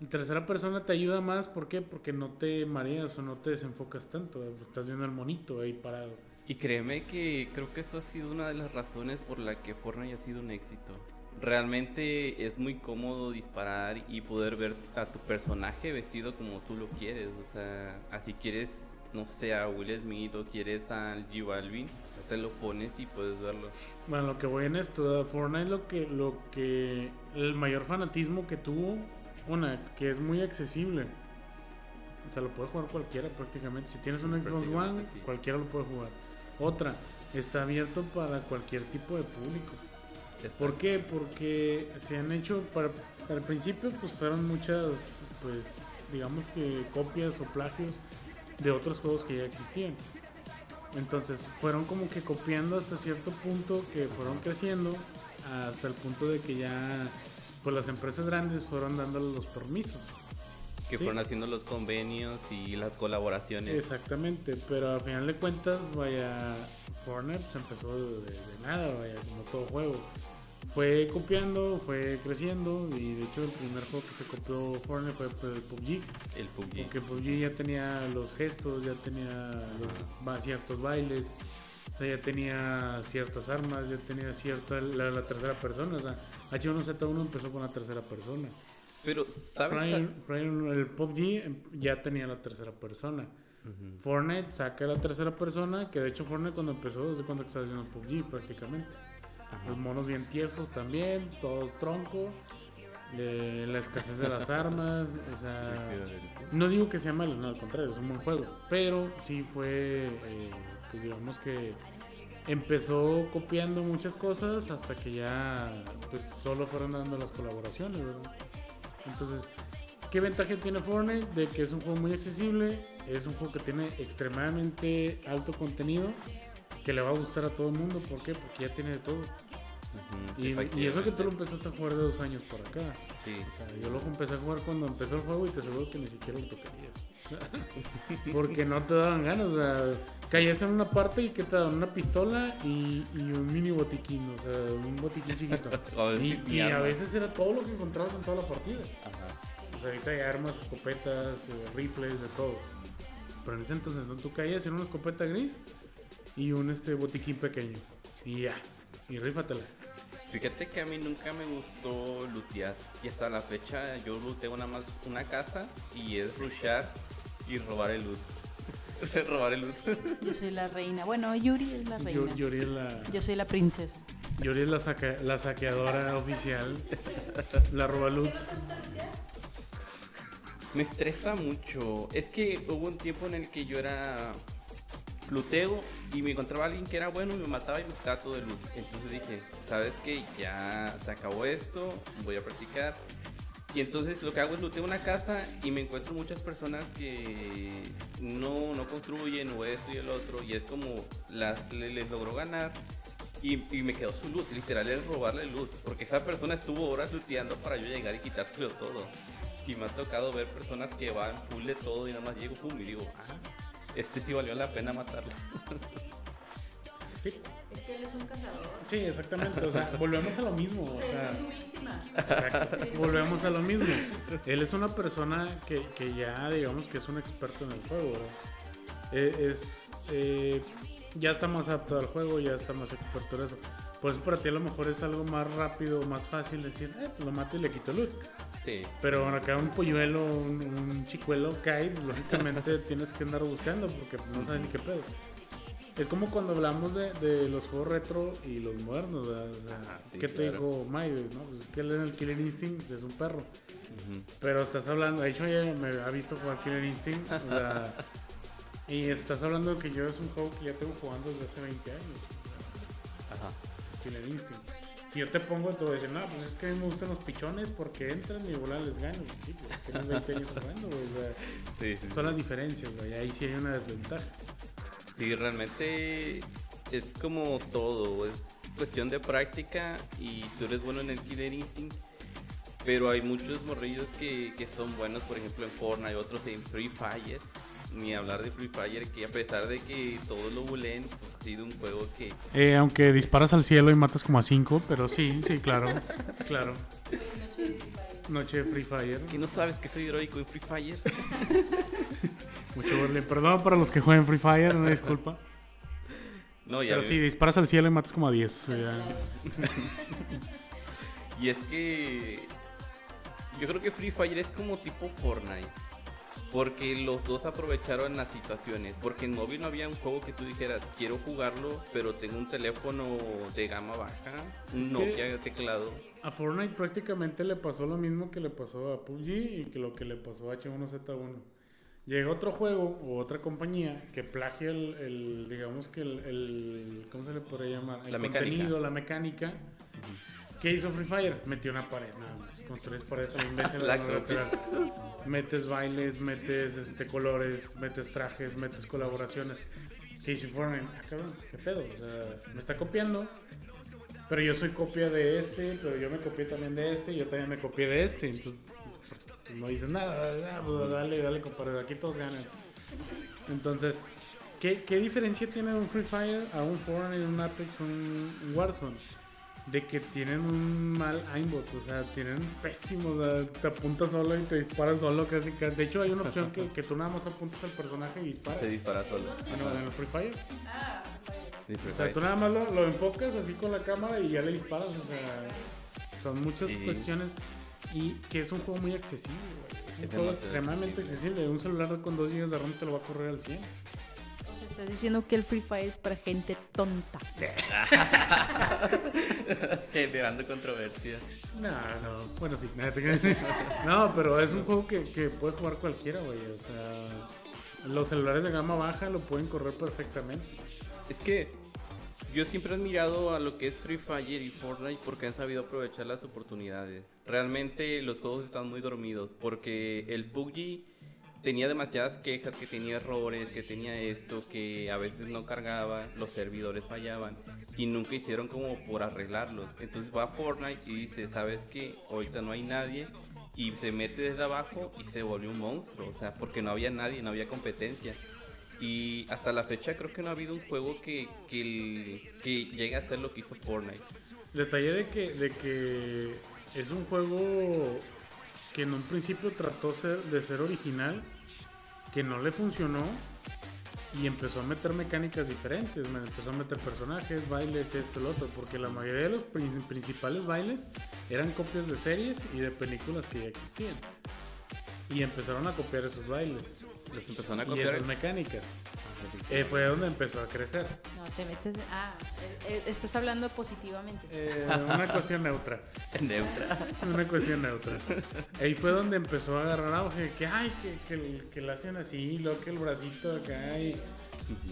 En tercera persona te ayuda más, ¿por qué? Porque no te mareas o no te desenfocas tanto. Estás viendo al monito ahí parado. Y créeme que creo que eso ha sido una de las razones por la que Fortnite ha sido un éxito. Realmente es muy cómodo disparar y poder ver a tu personaje vestido como tú lo quieres. O sea, así quieres, no sé, a Will Smith o quieres al G Balvin, o sea, te lo pones y puedes verlo. Bueno, lo que voy en esto, Fortnite lo que, lo que, el mayor fanatismo que tuvo, una, que es muy accesible. O sea, lo puede jugar cualquiera prácticamente. Si tienes un Xbox One, sí. cualquiera lo puede jugar. Otra, está abierto para cualquier tipo de público. ¿Por qué? Porque se han hecho, para, al principio pues fueron muchas, pues, digamos que copias o plagios de otros juegos que ya existían. Entonces fueron como que copiando hasta cierto punto que fueron creciendo hasta el punto de que ya pues las empresas grandes fueron dándole los permisos. Que Sí. fueron haciendo los convenios y las colaboraciones. Exactamente, pero al final de cuentas, vaya, Fortnite se empezó de, de nada, vaya, como todo juego. Fue copiando, fue creciendo y de hecho el primer juego que se copió Fortnite fue pues, el PUBG. El PUBG. Porque PUBG ya tenía los gestos, ya tenía los- ciertos bailes, o sea, ya tenía ciertas armas, ya tenía cierta la, la tercera persona. O sea, H1Z1 empezó con la tercera persona. Pero, ¿sabes? El PUBG ya tenía la tercera persona. Ujú. Fortnite saca la tercera persona, que de hecho Fortnite cuando empezó, desde cuando estaba haciendo PUBG prácticamente. Ajá. Los monos bien tiesos también, todos tronco, eh, la escasez de las *laughs* armas, o sea... No digo que sea malo, no, al contrario, es un buen juego. Pero sí fue, eh, pues digamos que empezó copiando muchas cosas hasta que ya pues, solo fueron dando las colaboraciones, ¿verdad? Entonces, ¿qué ventaja tiene Fortnite? De que es un juego muy accesible, es un juego que tiene extremadamente alto contenido, que le va a gustar a todo el mundo. ¿Por qué? Porque ya tiene de todo. Y, y eso que tú lo empezaste a jugar de dos años por acá. Sí. O sea, yo lo empecé a jugar cuando empezó el juego y te aseguro que ni siquiera lo tocarías. *laughs* Porque no te daban ganas. O sea, caías en una parte y que te daban una pistola y, y un mini botiquín, o sea, un botiquín chiquito. *laughs* Y, a veces era todo lo que encontrabas en toda la partida. Ajá. O sea, ahorita hay armas, escopetas, eh, rifles, de todo. Pero en ese entonces ¿no? tú caías en una escopeta gris y un este botiquín pequeño. Y ya, y rífatela. Fíjate que a mí nunca me gustó lootear. Y hasta la fecha yo looteo nada más una casa y es rushar y robar el loot. *laughs* robar el loot. Yo soy la reina. Bueno, Yuri es la reina. Yo, Yuri es la, Yo soy la princesa. Yuri es la, saca- la saqueadora oficial, la robaluz. Me estresa mucho. Es que hubo un tiempo en el que yo era luteo y me encontraba alguien que era bueno y me mataba y me quitaba todo el loot. Entonces dije, ¿sabes qué? Ya se acabó esto, voy a practicar. Y entonces lo que hago es luteo una casa y me encuentro muchas personas que no, no construyen o esto y el otro. Y es como las, le- les logró ganar. Y, y me quedó su loot, literal es robarle loot, porque esa persona estuvo horas looteando para yo llegar y quitárselo todo. Y me ha tocado ver personas que van full de todo y nada más llego pum y digo, ah, este sí valió la pena matarlo. *laughs* Es que él es un cazador. sí, exactamente. O sea, *laughs* volvemos a lo mismo. O sea, su víctima. exacto, volvemos a lo mismo. Él es una persona que, que ya, digamos, que es un experto en el juego. Eh, es, eh, ya está más adaptado al juego, ya está más experto en eso. Por eso para ti a lo mejor es algo más rápido, más fácil decir, eh, pues lo mato y le quito loot. Sí, Pero acá un polluelo, un, un chicuelo cae, lógicamente *laughs* tienes que andar buscando porque no sabes ni qué pedo. Es como cuando hablamos de, de los juegos retro y los modernos, ¿verdad? O sea, Ah, sí, ¿Qué te dijo Mayo? ¿no? Pues es que él en el Killer Instinct es un perro. Pero estás hablando, de hecho ya me ha visto jugar Killer Instinct. o sea, *laughs* y estás hablando de que yo es un juego que ya tengo jugando desde hace 20 años. ajá. Killer Instinct. Si yo te pongo, te voy a decir, no, pues es que a mí me gustan los pichones porque entran y volar les gano. Sí, pues tienes 20 años jugando, güey. o sea, *laughs* Sí, sí, son las diferencias, güey. Ahí sí hay una desventaja. Sí, realmente es como todo, es cuestión de práctica y tú eres bueno en el Killer Instinct, pero hay muchos morrillos que, que son buenos, por ejemplo en Fortnite, otros en Free Fire, ni hablar de Free Fire, que a pesar de que todos lo bulen, pues ha sido un juego que Eh, aunque disparas al cielo y matas como a 5, pero sí, sí, claro. claro. Noche de Free Fire. que no sabes que soy heroico en Free Fire. *laughs* Mucho burle. Perdón para los que juegan Free Fire, una disculpa. *laughs* No, ya Pero sí, disparas al cielo y matas como a 10. o sea, *laughs* Y es que yo creo que Free Fire es como tipo Fortnite. Porque los dos aprovecharon las situaciones. Porque en móvil no había un juego que tú dijeras, quiero jugarlo, pero tengo un teléfono de gama baja, un Nokia de teclado. A Fortnite prácticamente le pasó lo mismo que le pasó a PUBG y que lo que le pasó a H1Z1. Llega otro juego o otra compañía que plagia el, el, digamos que el, el- ¿cómo se le podría llamar? El La mecánica. contenido, la mecánica. ¿Qué hizo Free Fire? Metió una pared, nada más. Construyes paredes a la imbécil. Metes bailes, metes este, colores, metes trajes, metes colaboraciones. ¿Qué hizo Fortnite? Ah, cabrón, ¿qué pedo? O sea, me está copiando. Pero yo soy copia de este, pero yo me copié también de este, y yo también me copié de este. Entonces, no dices nada, ah, pues, dale, dale, compadre, aquí todos ganan. Entonces, ¿qué, qué diferencia tiene un Free Fire a un Fortnite, un Apex, un un Warzone? De que tienen un mal aimbot, o sea, tienen pésimos, o sea, te apuntas solo y te disparas solo casi, casi. De hecho, hay una opción que, que tú nada más apuntas al personaje y disparas. Se dispara solo. Bueno, en el Free Fire. Sí, Free O sea, Fire. tú nada más lo, lo enfocas así con la cámara y ya le disparas. O sea, son muchas Sí. cuestiones. Y que es un juego muy accesible, güey. Es un juego extremadamente accesible. Un celular con 2 GB de RAM te lo va a correr al 100. O sea, estás diciendo que el Free Fire es para gente tonta. *laughs* Generando controversia. No, no. Bueno, sí. *laughs* No, pero es un juego que, que puede jugar cualquiera, güey. O sea, los celulares de gama baja lo pueden correr perfectamente. Es que yo siempre he admirado a lo que es Free Fire y Fortnite porque han sabido aprovechar las oportunidades. Realmente los juegos están muy dormidos porque el PUBG tenía demasiadas quejas, que tenía errores, que tenía esto, que a veces no cargaba, los servidores fallaban y nunca hicieron como por arreglarlos. Entonces va a Fortnite y dice, ¿sabes qué? Ahorita no hay nadie y se mete desde abajo y se volvió un monstruo, o sea, porque no había nadie, no había competencia. Y hasta la fecha creo que no ha habido un juego que, que, llegue a hacer lo que hizo Fortnite. Detalle de que, de que es un juego que en un principio trató de ser original, que no le funcionó y empezó a meter mecánicas diferentes, empezó a meter personajes, bailes, esto, lo otro, porque la mayoría de los prin- principales bailes eran copias de series y de películas que ya existían. Y empezaron a copiar esos bailes Les empezaron a y copiar. esas mecánicas. Eh, fue donde empezó a crecer. No, te metes. Ah, eh, eh, estás hablando positivamente. Eh, una cuestión neutra. *laughs* Neutra. Una cuestión neutra. Ahí fue donde empezó a agarrar auge. Que ay, que, que, el- que le hacen así, y luego que el bracito acá. Y,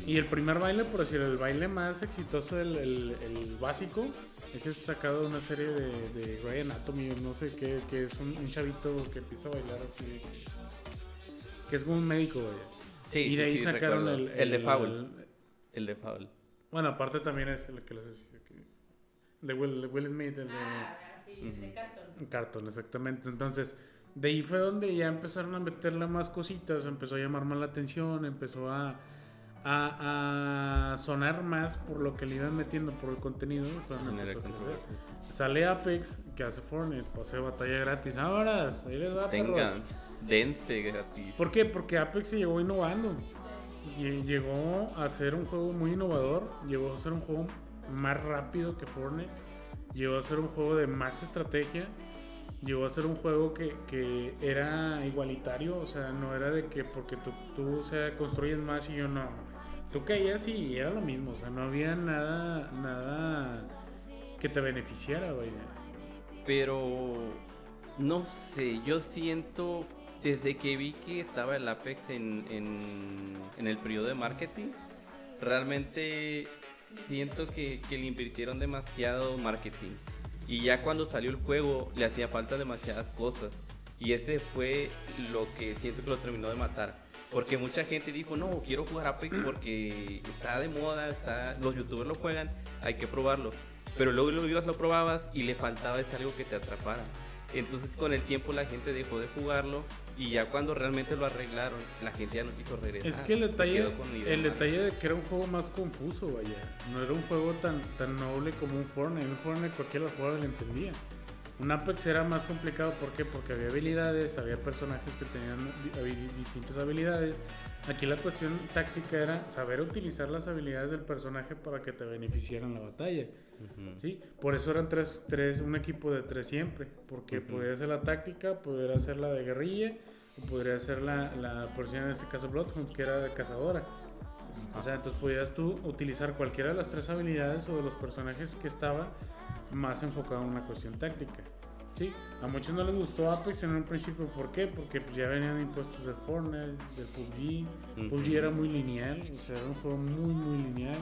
y el primer baile, por decir, el baile más exitoso, el, el- el básico, ese es sacado de una serie de, de Grey Anatomy, no sé qué, que es un, un chavito que empieza a bailar así. Que es como un médico, güey. Sí, y de sí, ahí sí, sacaron el, El de Foul. el- El de Foul. bueno, aparte también es el que les decía. que- De Will, de Will Smith, el de. Cartón, exactamente. Entonces, de ahí fue donde ya empezaron a meterle más cositas, empezó a llamar más la atención, empezó a, a, a sonar más por lo que le iban metiendo por el contenido. a. Sale Apex, que hace Fortnite, pase batalla gratis. Ahora, ahí les va, perros. Dense gratis. ¿Por qué? Porque Apex se llegó innovando. Lle- Llegó a ser un juego muy innovador. Llegó a ser un juego más rápido que Fortnite. Llegó a ser un juego de más estrategia. Llegó a ser un juego que, que era igualitario. O sea, no era de que porque tú, tú o sea, construyes más y yo no. Tú caías y era lo mismo. O sea, no había nada, nada que te beneficiara, vaya. Pero no sé, yo siento desde que vi que estaba el Apex en, en, el periodo de marketing, realmente siento que, le invirtieron demasiado marketing. Y ya cuando salió el juego le hacía falta demasiadas cosas. Y ese fue lo que siento que lo terminó de matar. Porque mucha gente dijo, no, quiero jugar Apex porque está de moda, está, los youtubers lo juegan, hay que probarlo. Pero luego lo ibas, lo probabas y le faltaba ese algo que te atrapara. Entonces con el tiempo la gente dejó de jugarlo y ya cuando realmente lo arreglaron, la gente ya no quiso regresar. Es que el detalle, el detalle de que era un juego más confuso, vaya. No era un juego tan, tan noble como un Fortnite. Un Fortnite cualquiera jugador lo entendía. Un Apex era más complicado, ¿por qué? Porque había habilidades, había personajes que tenían distintas habilidades. Aquí la cuestión táctica era saber utilizar las habilidades del personaje para que te beneficiaran la batalla. Ujú. ¿sí? Por eso eran tres, tres, un equipo de tres siempre, porque Ujú. podría ser la táctica, podría ser la de guerrilla, o podría ser la, la decir en este caso Bloodhound, que era de cazadora. O sea, entonces podías tú utilizar cualquiera de las tres habilidades o de los personajes que estaban más enfocado en una cuestión táctica. Sí, a muchos no les gustó Apex en un principio, ¿por qué? Porque pues, ya venían impuestos del Fortnite, del PUBG. PUBG era muy lineal, o sea, era un juego muy, muy lineal.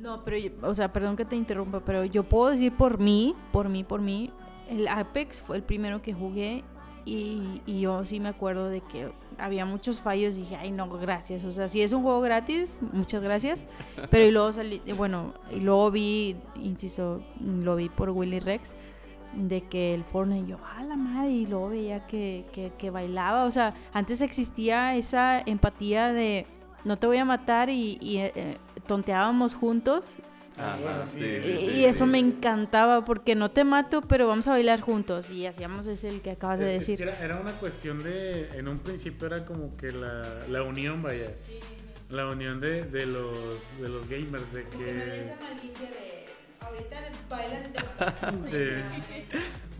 No, pero, yo- o sea, perdón que te interrumpa, pero yo puedo decir por mí, por mí, por mí, el Apex fue el primero que jugué y, y yo sí me acuerdo de que había muchos fallos y dije, ay, no, gracias. O sea, si es un juego gratis, muchas gracias. Pero y luego salí, bueno, y luego vi, insisto, lo vi por Willy Rex, de que el Fortnite, yo, a la madre, y luego veía que, que, que bailaba. O sea, antes existía esa empatía de no te voy a matar y, eh, tonteábamos juntos. Ajá, sí, Y, sí, y sí. eso me encantaba porque no te mato, pero vamos a bailar juntos. Y hacíamos ese el que acabas de decir. Era, era una cuestión de, en un principio era como que la, la unión, vaya. La unión de, de los, de los gamers, de que... malicia de ahorita bailas *laughs* Sí.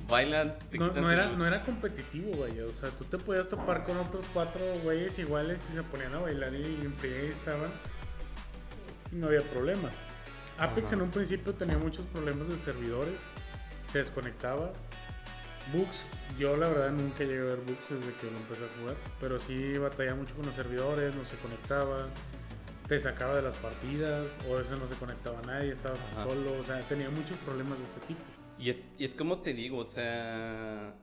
Bailan. No, no era, no era competitivo, vaya. O sea, tú te podías topar con otros cuatro güeyes iguales y se ponían a bailar y en estaban. Y no había problema. Apex Ajá. en un principio tenía muchos problemas de servidores. Se desconectaba. Bugs, yo la verdad nunca llegué a ver bugs desde que lo empecé a jugar. Pero sí batallaba mucho con los servidores, no se conectaba. Te sacaba de las partidas, o a veces no se conectaba nadie, estaba tú Ajá. solo. O sea, tenía muchos problemas de ese tipo. Y es, y es como te digo, o sea,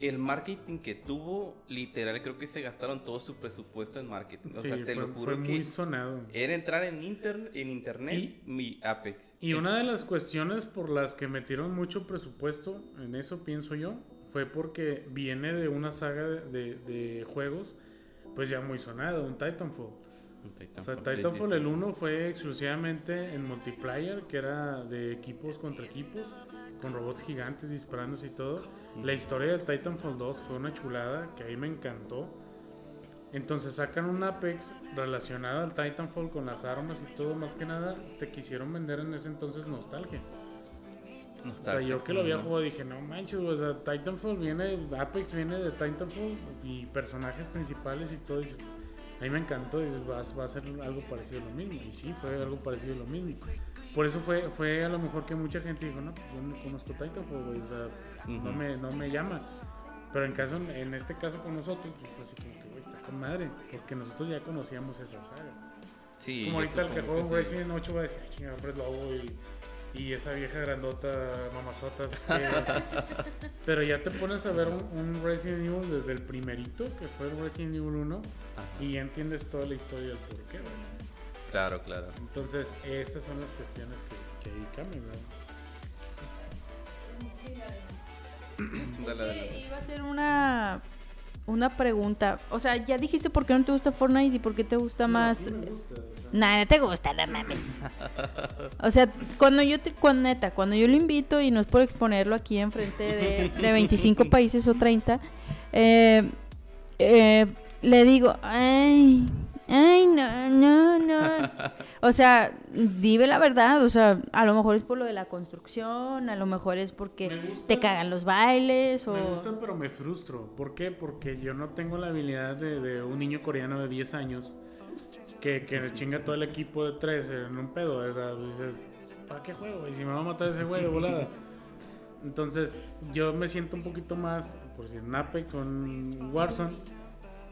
el marketing que tuvo, literal, creo que se gastaron todo su presupuesto en marketing. O sí, sea, te fue, lo fue juro muy que sonado. era entrar en, inter, en internet, Y- mi Apex. Y una de las cuestiones por las que metieron mucho presupuesto en eso, pienso yo, fue porque viene de una saga de, de- de juegos, pues ya muy sonado, un Titanfall. O sea, Titanfall el 1 fue exclusivamente en multiplayer, que era de equipos contra equipos, con robots gigantes disparándose y todo. La historia del Titanfall 2 fue una chulada, que a mí me encantó. Entonces sacan un Apex relacionado al Titanfall con las armas y todo, más que nada, te quisieron vender en ese entonces nostalgia. O sea, yo que lo había jugado dije, no manches, o sea, Titanfall viene, Apex viene de Titanfall y personajes principales y todo. Y a mí me encantó, y va, va a ser algo parecido a lo mismo. Y sí, fue algo parecido a lo mismo. Por eso fue, fue a lo mejor que mucha gente dijo, no, pues yo no conozco Titanfall, o sea, no, me, no me llama. Pero en, caso, en este caso con nosotros, pues fue así como que, güey, está con madre, porque nosotros ya conocíamos esa saga. Sí, Como ahorita el que juega un sí. Resident 8 va a decir, "Ay, chingada, hombre, lobo y, y esa vieja grandota, mamazota. pues, que-". *laughs* Pero ya te pones a ver un, un Resident Evil desde el primerito, que fue el Resident Evil 1, Ajá. y ya entiendes toda la historia del por qué, ¿verdad? Claro, claro. Entonces, esas son las cuestiones que, que ahí cambian, ¿verdad? Dale, iba a ser una, una pregunta. O sea, ya dijiste por qué no te gusta Fortnite y por qué te gusta más. Sí me gusta, o sea, Nah, no te gusta, no mames. O sea, cuando yo te, cuando neta, cuando yo lo invito y no es por exponerlo aquí enfrente de, de 25 *laughs* países o 30, eh, eh, le digo, ay, ay, no, no, no. *laughs* O sea, dime la verdad, o sea, a lo mejor es por lo de la construcción, a lo mejor es porque gusta. te cagan los bailes o... Me gusta, pero me frustro. ¿Por qué? Porque yo no tengo la habilidad de, de un niño coreano de 10 años que, que chinga todo el equipo de 3 en un pedo. O sea, dices, ¿para qué juego? Y si me va a matar ese güey de volada. Entonces, yo me siento un poquito más, por si en Apex o en Warzone,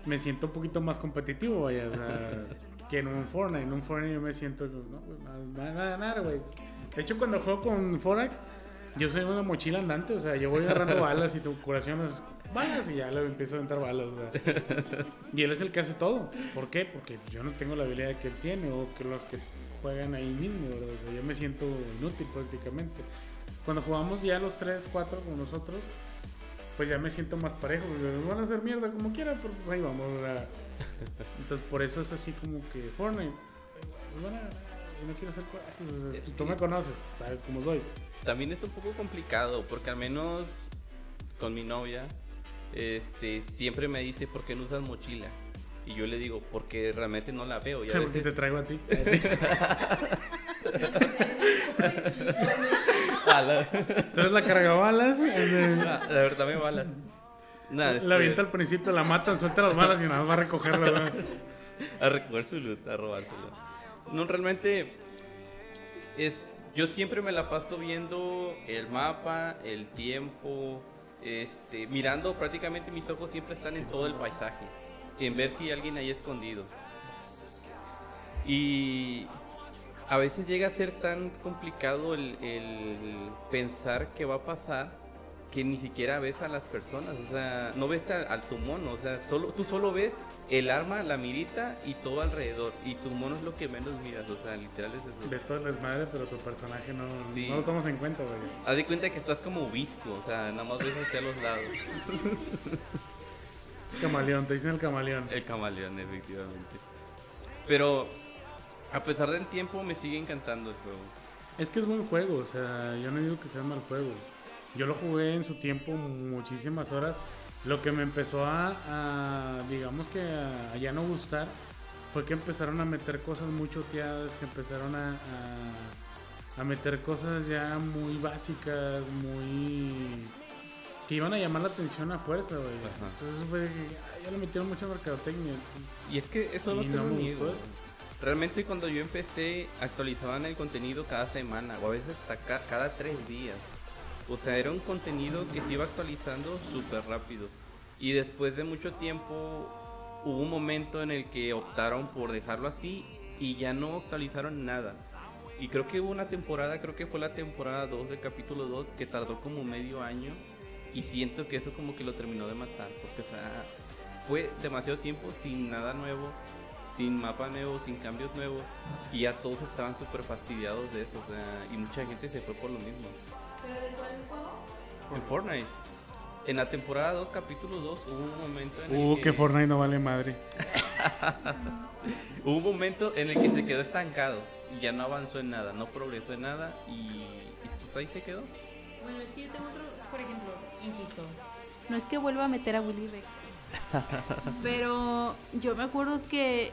me siento un poquito más competitivo, vaya. o sea, que en un Fortnite. En un Fortnite yo me siento, no, pues, van a ganar, güey. De hecho, cuando juego con Forax, yo soy una mochila andante, o sea, yo voy agarrando *laughs* balas y tu curación es balas y ya le empiezo a aventar balas. o sea. Y él es el que hace todo. ¿Por qué? Porque yo no tengo la habilidad que él tiene o que los que juegan ahí mismo, ¿verdad? O sea, yo me siento inútil prácticamente. Cuando jugamos ya los 3, 4 con nosotros, pues ya me siento más parejo. porque Nos van a hacer mierda como quieran, pero pues ahí vamos. ¿verdad? *laughs* Entonces por eso es así como que Fortnite. pues, van a no quiero hacer corajes, o sea, Es Tú me conoces, sabes cómo soy. También es un poco complicado porque al menos con mi novia este siempre me dice por qué no usas mochila y yo le digo porque realmente no la veo y a *laughs* veces te traigo a ti. *laughs* Tú eres la cargabalas. es de- la verdad me balas Nada, La este, avienta al principio, la matan, suelta las balas y nada más va a recogerla. ¿verdad? a recoger su loot, a robárselo. No, realmente es yo siempre me la paso viendo el mapa, el tiempo, este, mirando prácticamente mis ojos siempre están en todo el paisaje, en ver si alguien hay escondido. Y a veces llega a ser tan complicado el, el pensar qué va a pasar que ni siquiera ves a las personas, o sea, no ves a- al tu mono, o sea, solo, tú solo ves el arma, la mirita y todo alrededor, y tu mono es lo que menos miras, o sea, literal es eso. Ves todo el desmadre, pero tu personaje no, Sí. no lo tomas en cuenta, güey. Haz de cuenta que estás como visco, o sea, nada más ves hacia los lados. Camaleón, te dicen el camaleón. El camaleón, efectivamente. Pero, a pesar del tiempo, me sigue encantando el juego. Es que es buen juego, o sea, yo no digo que sea mal juego. Yo lo jugué en su tiempo muchísimas horas. Lo que me empezó a, a, digamos que a, a ya no gustar fue que empezaron a meter cosas muy choteadas, que empezaron a, a, a meter cosas ya muy básicas, muy... que iban a llamar la atención a fuerza, güey. Entonces fue que ya le metieron mucha mercadotecnia. Y es que eso no Y no lo gustó eso. Realmente cuando yo empecé, actualizaban el contenido cada semana o a veces hasta ca- cada tres días. O sea, era un contenido que se iba actualizando súper rápido. Y después de mucho tiempo hubo un momento en el que optaron por dejarlo así y ya no actualizaron nada. Y creo que hubo una temporada, creo que fue la temporada 2 del capítulo 2, que tardó como medio año. Y siento que eso como que lo terminó de matar. Porque, o sea, fue demasiado tiempo sin nada nuevo, sin mapa nuevo, sin cambios nuevos. Y ya todos estaban súper fastidiados de eso. O sea, y mucha gente se fue por lo mismo. ¿Pero de cuál juego? En Fortnite. En la temporada 2, capítulo 2, hubo un momento en el Uh, que... que Fortnite no vale madre. *laughs* Hubo un momento en el que se quedó estancado. Y ya no avanzó en nada, no progresó en nada. Y, y pues ahí se quedó. Bueno, es que yo tengo otro, por ejemplo, insisto, no es que vuelva a meter a Willy Rex, pero yo me acuerdo que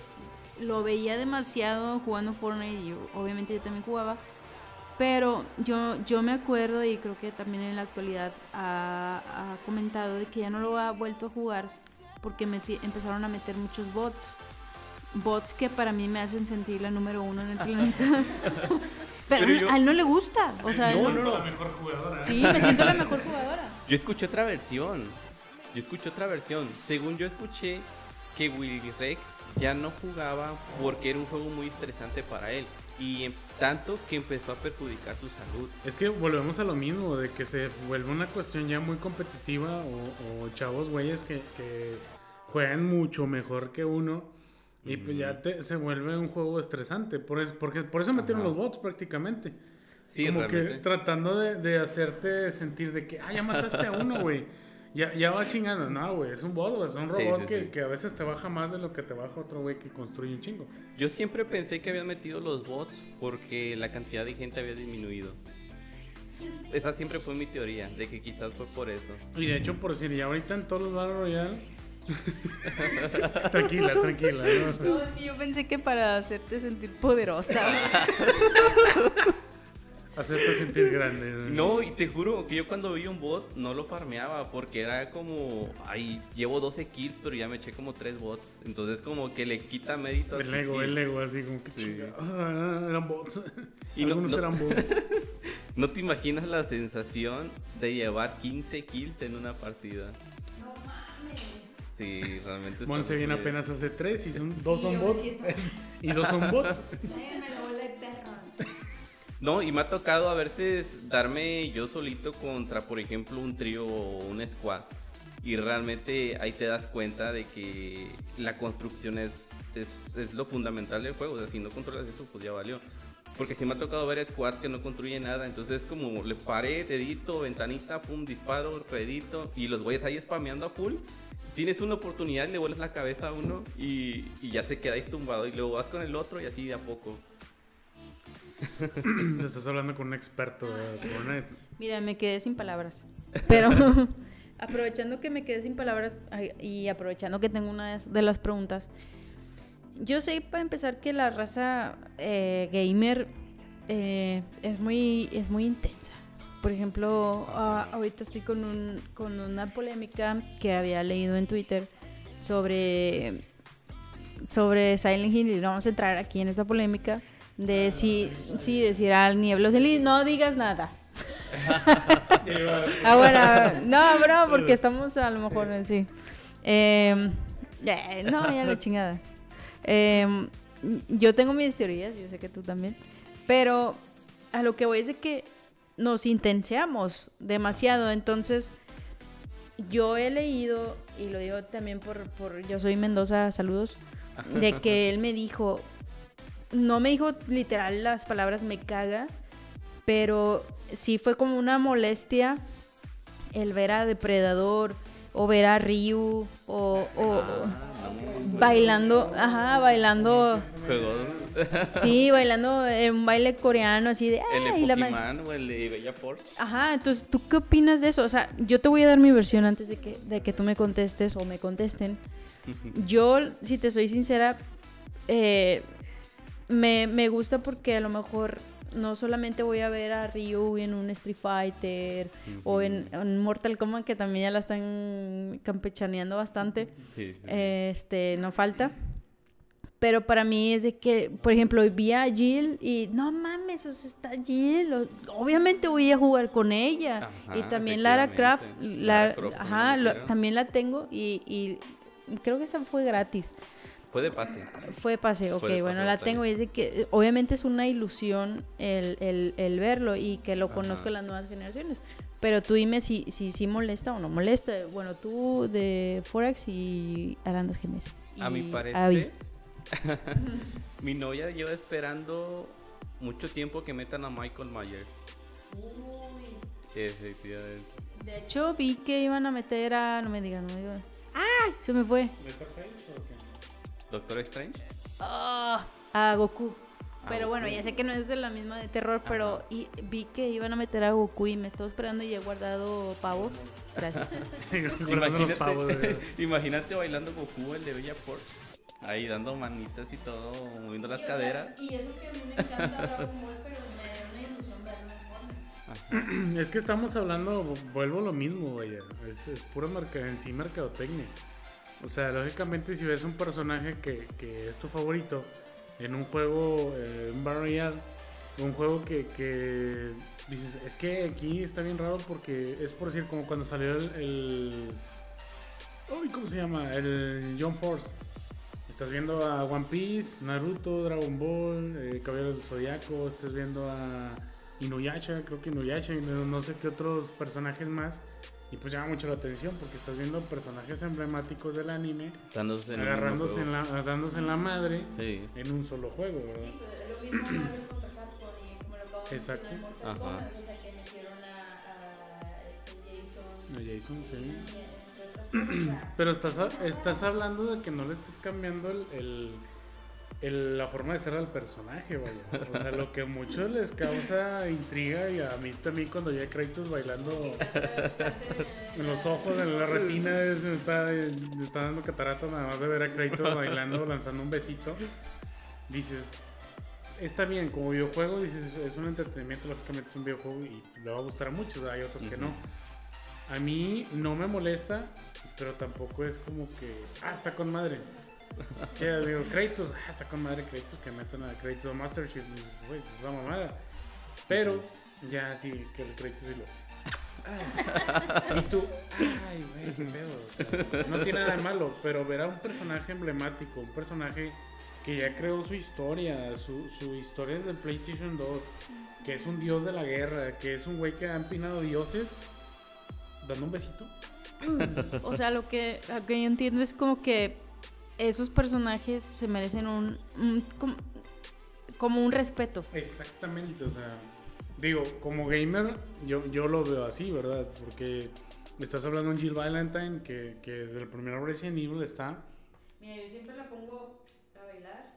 lo veía demasiado jugando Fortnite y yo- obviamente yo también jugaba, pero yo, yo me acuerdo y creo que también en la actualidad ha, ha comentado de que ya no lo ha vuelto a jugar porque meti- empezaron a meter muchos bots. Bots que para mí me hacen sentir la número uno en el planeta. *laughs* Pero, Pero yo- a él no le gusta. O sea, No, es- no, no. La mejor jugadora. Sí, me siento la mejor jugadora. Yo escuché otra versión. Yo escuché otra versión. Según yo escuché que Willy Rex ya no jugaba porque era un juego muy estresante para él. Y en tanto que empezó a perjudicar su salud. Es que volvemos a lo mismo, de que se vuelve una cuestión ya muy competitiva o, o chavos güeyes que, que juegan mucho mejor que uno y pues ya te, se vuelve un juego estresante. Por eso, porque, por eso metieron Ajá. los bots prácticamente. Sí, Como realmente. que tratando de, de hacerte sentir de que, ah, ya mataste a uno, güey. Ya, ya va chingando. No, güey, es un bot, güey, es un robot sí, que, sí. que a veces te baja más de lo que te baja otro güey que construye un chingo. Yo siempre pensé que habían metido los bots porque la cantidad de gente había disminuido. Esa siempre fue mi teoría, de que quizás fue por eso. Y de hecho, por decir, ya ahorita en todos los Battle Royale. *laughs* tranquila, tranquila. ¿no? No, es que yo pensé que para hacerte sentir poderosa. *laughs* Hacerte sentir grande. No, y te juro que yo cuando vi un bot no lo farmeaba porque era como, ay, llevo 12 kills, pero ya me eché como 3 bots. Entonces como que le quita mérito El ego, el ego, así como que Sí. ah, eran bots. Y no- Algunos no- eran bots. *laughs* No te imaginas la sensación de llevar 15 kills en una partida. Sí, realmente Monse bien. apenas hace tres y son, dos son bots. *laughs* y dos son bots. No, y me ha tocado a veces darme yo solito contra, por ejemplo, un trío o un squad. Y realmente ahí te das cuenta de que la construcción es, es, lo fundamental del juego. O sea, si no controlas eso, pues ya valió. Porque sí me ha tocado ver squads que no construyen nada. Entonces es como le paré, dedito, ventanita, pum, disparo, redito. Y los güeyes ahí spameando a full. Tienes una oportunidad, le vuelves la cabeza a uno y, y ya se queda ahí tumbado. Y luego vas con el otro y así de a poco. *clears throat* Estás hablando con un experto de Fortnite. Mira, me quedé sin palabras. *laughs* Pero *laughs* aprovechando que me quedé sin palabras y aprovechando que tengo una de las preguntas, yo sé para empezar que la raza eh, gamer eh, es, muy, es muy intensa. Por ejemplo, ah, ahorita estoy con, un, con una polémica que había leído en Twitter sobre, sobre Silent Hill y no vamos a entrar aquí en esta polémica de si, si decir al nieblo no digas nada. *laughs* Ah, bueno, no, bro, porque estamos a lo mejor en sí. Eh, eh, no, ya la chingada. Eh, yo tengo mis teorías, yo sé que tú también. Pero a lo que voy es de que nos intenseamos demasiado. Entonces, yo he leído, y lo digo también por, por yo soy Mendoza, saludos, de que *laughs* él me dijo, no me dijo literal las palabras me caga, pero sí fue como una molestia el ver a Depredador o ver a Ryu o, o- bailando, ajá, bailando, sí, bailando en un baile coreano así de, el de Pokémon o el de Bella Force. Ajá, entonces, ¿tú qué opinas de eso? O sea, yo te voy a dar mi versión antes de que, de que tú me contestes o me contesten. Yo, si te soy sincera, eh, me, me gusta porque a lo mejor no solamente voy a ver a Ryu en un Street Fighter o en, en Mortal Kombat, que también ya la están campechaneando bastante. Sí, sí. Este, no falta. Pero para mí es de que, por ejemplo, vi a Jill y no mames, o sea, está Jill. obviamente voy a jugar con ella. y también Lara Croft, la- Lara Croft también ajá, la lo- metieron. también la tengo y, y creo que esa fue gratis. Fue de pase. Fue pase, ok, Fue de bueno, pase la tengo y es de que obviamente es una ilusión el, el- el verlo y que lo en las nuevas generaciones. Pero tú dime si, si, si molesta o no molesta. Bueno, tú de Forex y Arandas Gemes. A mi parecer, *laughs* mi novia lleva esperando mucho tiempo que metan a Michael Myers. Efectivamente. De hecho, vi que iban a meter a. No me digan, no me digan. ¡Ay! Se me fue. Doctor Strange. Ah, a Goku. A Pero bueno, ya sé que no es de la misma de terror, pero y, vi que iban a meter a Goku y me estaba esperando y he guardado pavos. Gracias. *laughs* *laughs* Los pavos, Imagínate, *laughs* imagínate bailando Goku, el de Bella Force. Ahí dando manitas y todo, moviendo las caderas. y eso que a mí me encanta Dragon Ball, pero me da una ilusión verlo. *clears throat* Es que estamos hablando, vuelvo a lo mismo, vaya. Es, es pura marca, en sí mercadotecnia. O sea, lógicamente si ves un personaje que, es tu favorito en un juego, eh, un Battle un juego que, dices, es que aquí está bien raro porque es por decir como cuando salió el... el ¿Cómo se llama? El John Force. Estás viendo a One Piece, Naruto, Dragon Ball, eh, Caballero del Zodiaco, estás viendo a Inuyasha, creo que Inuyasha, y no sé qué otros personajes más. Y pues llama mucho la atención porque estás viendo personajes emblemáticos del anime Dándose en agarrándose en la, dándose en la madre. Sí. en un solo juego, ¿verdad? Es lo mismo Marvel contra Capcom y como lo acabo de Exacto. mencionar, Mortal Ajá. Kombat, o sea, que metieron a, a este Jason A Jason, sí. y entre otras cosas, o sea, *clears throat* Pero estás, a- estás hablando de que no le estás cambiando el, el- el- la forma de ser al personaje, vaya. O sea, lo que a muchos les causa intriga y a mí también cuando ya Kratos bailando en los ojos, en la retina, es- me está, me está dando catarata nada más de ver a Kratos bailando, lanzando un besito. Dices, está bien, como videojuego, dices, es un entretenimiento, lógicamente es un videojuego y le va a gustar a muchos, hay otros que no. A mí no me molesta, pero tampoco es como que, ah, está con madre. *laughs* Que digo, Kratos, ah, está con madre Kratos, que metan a Kratos a Master Chief, güey, es la mamada. Pero, ya sí, que el Kratos y lo. ah. *laughs* Y tú, ay, güey, qué pedo. o sea, no tiene nada de malo, pero ver a un personaje emblemático, un personaje que ya creó su historia, su, su historia es del PlayStation 2, que es un dios de la guerra, que es un güey que ha empinado dioses, dando un besito. O sea, lo que, lo que yo entiendo es como que esos personajes se merecen un, un- como, como un respeto. Exactamente, o sea, digo, como gamer, yo, yo lo veo así, ¿verdad? Porque estás hablando de Jill Valentine, que, que desde el primer Resident Evil está. Mira, yo siempre la pongo a bailar.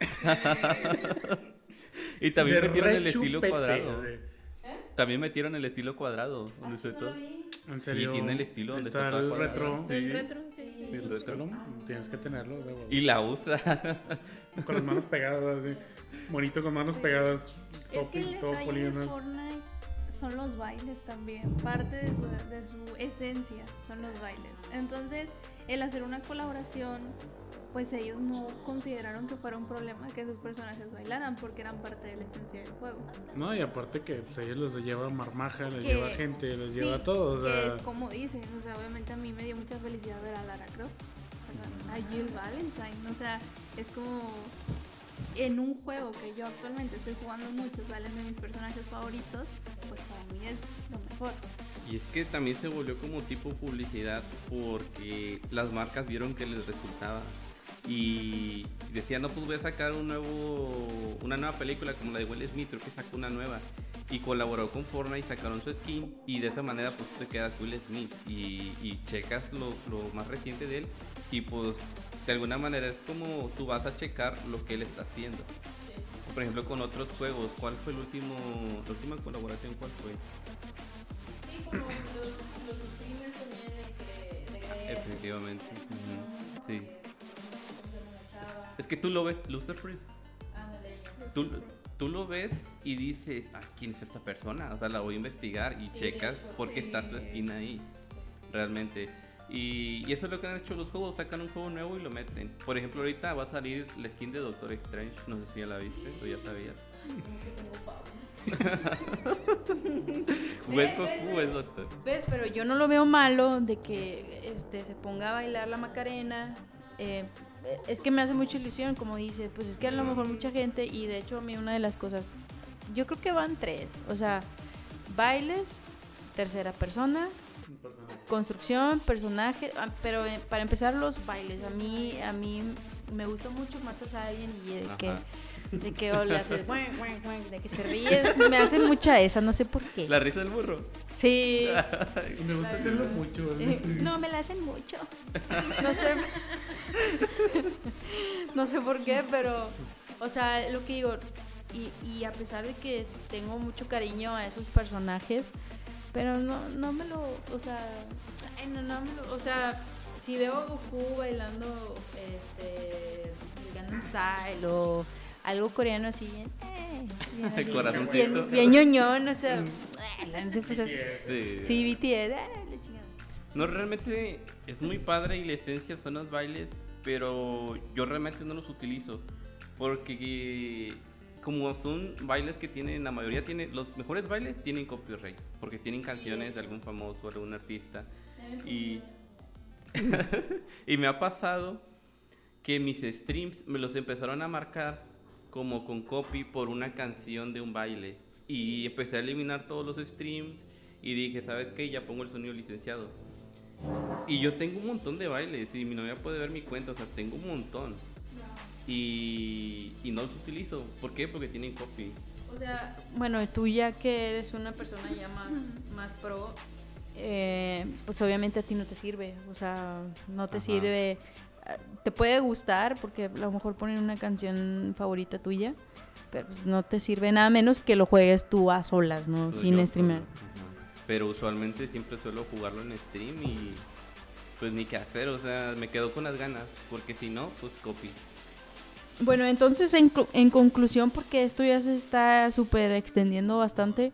*laughs* Y también metieron el estilo cuadrado. También metieron el estilo cuadrado. Donde Ah, todo. En Sí, serio. tiene el estilo donde está está el cuadrado. retro. Sí. El retro, sí. El retro. Tienes que tenerlo, huevo. Y la usa. *laughs* con las manos pegadas, así. Bonito con manos pegadas. Es que el detalle de. Fortnite son los bailes también. Parte de su, de su esencia son los bailes. Entonces, el hacer una colaboración, pues ellos no consideraron que fuera un problema que esos personajes bailaran porque eran parte de la esencia del juego. No, y aparte que pues, ellos les lleva marmaja, les Que- lleva gente, les Sí, lleva todo. O sea, es como dicen, o sea, obviamente a mí me dio mucha felicidad ver a Lara Croft, a Jill Valentine, o sea, es como en un juego que yo actualmente estoy jugando mucho, salen de mis personajes favoritos, pues para mí es lo mejor. Y es que también se volvió como tipo publicidad porque las marcas vieron que les resultaba. Y decían, no, pues voy a sacar un nuevo, una nueva película como la de Will Smith, creo que sacó una nueva. Y colaboró con Fortnite, sacaron su skin y de esa manera pues te quedas Will Smith y, y checas lo, lo más reciente de él y pues de alguna manera es como tú vas a checar lo que él está haciendo. Por ejemplo, con otros juegos, ¿cuál fue el último, la última colaboración? ¿Cuál fue? Sí, como los, los streamers también de, que, de Gref, Efectivamente. Sí. Es que tú lo ves, Lucifer, tú, tú lo ves y dices, ah, ¿quién es esta persona? O sea, la voy a investigar y Sí, checas de hecho, por qué sí. está su skin ahí, realmente. Y, y eso es lo que han hecho los juegos, sacan un juego nuevo y lo meten. Por ejemplo, ahorita va a salir la skin de Doctor Strange, no sé si ya la viste o ya sabías. Pues, ¿cómo es Doctor? ¿Ves? Pero yo no lo veo malo de que este, se ponga a bailar la Macarena. eh, es que me hace mucha ilusión, como dice. Pues es que a lo mejor mucha gente, y de hecho a mí una de las cosas, yo creo que van tres. O sea, bailes, tercera persona, personaje. construcción, personaje. ah, Pero eh, para empezar los bailes, a mí, a mí me gusta mucho matas a alguien y de que... De que o le de que te ríes, me hacen mucha esa, no sé por qué. La risa del burro. Sí, me gusta hacerlo mucho. Eh, no, me la hacen mucho. No sé. no sé por qué, pero. O sea, lo que digo. Y, y a pesar de que tengo mucho cariño a esos personajes, pero no, no me lo. O sea. ay, no, no me lo. O sea, si veo a Goku bailando este. el Gangnam Style o algo coreano así bien. eh, *laughs* bien Corazoncito. bien, bien ñoñón, o sea. pues así. Sí. Sí, BTS, ah, la chingada. No, realmente es muy padre y la esencia son los bailes, pero yo realmente no los utilizo. Porque como son bailes que tienen, la mayoría tienen, los mejores bailes tienen copyright, porque tienen canciones de algún famoso, de algún artista. Y, *laughs* y me ha pasado que mis streams me los empezaron a marcar como con copy por una canción de un baile. Y empecé a eliminar todos los streams y dije, ¿sabes qué? Ya pongo el sonido licenciado. Y yo tengo un montón de bailes y mi novia puede ver mi cuenta, o sea, tengo un montón. Y, y no los utilizo. ¿Por qué? Porque tienen copy. O sea, bueno, tú ya que eres una persona ya más, más pro, eh, pues obviamente a ti no te sirve. O sea, no te Ajá. sirve. Te puede gustar porque a lo mejor ponen una canción favorita tuya, pero pues no te sirve nada menos que lo juegues tú a solas, ¿no? Pues Sin streamer. ajá. Pero usualmente siempre suelo jugarlo en stream y pues ni qué hacer, o sea, me quedo con las ganas, porque si no, pues copy. Bueno, entonces en, en conclusión, porque esto ya se está súper extendiendo bastante,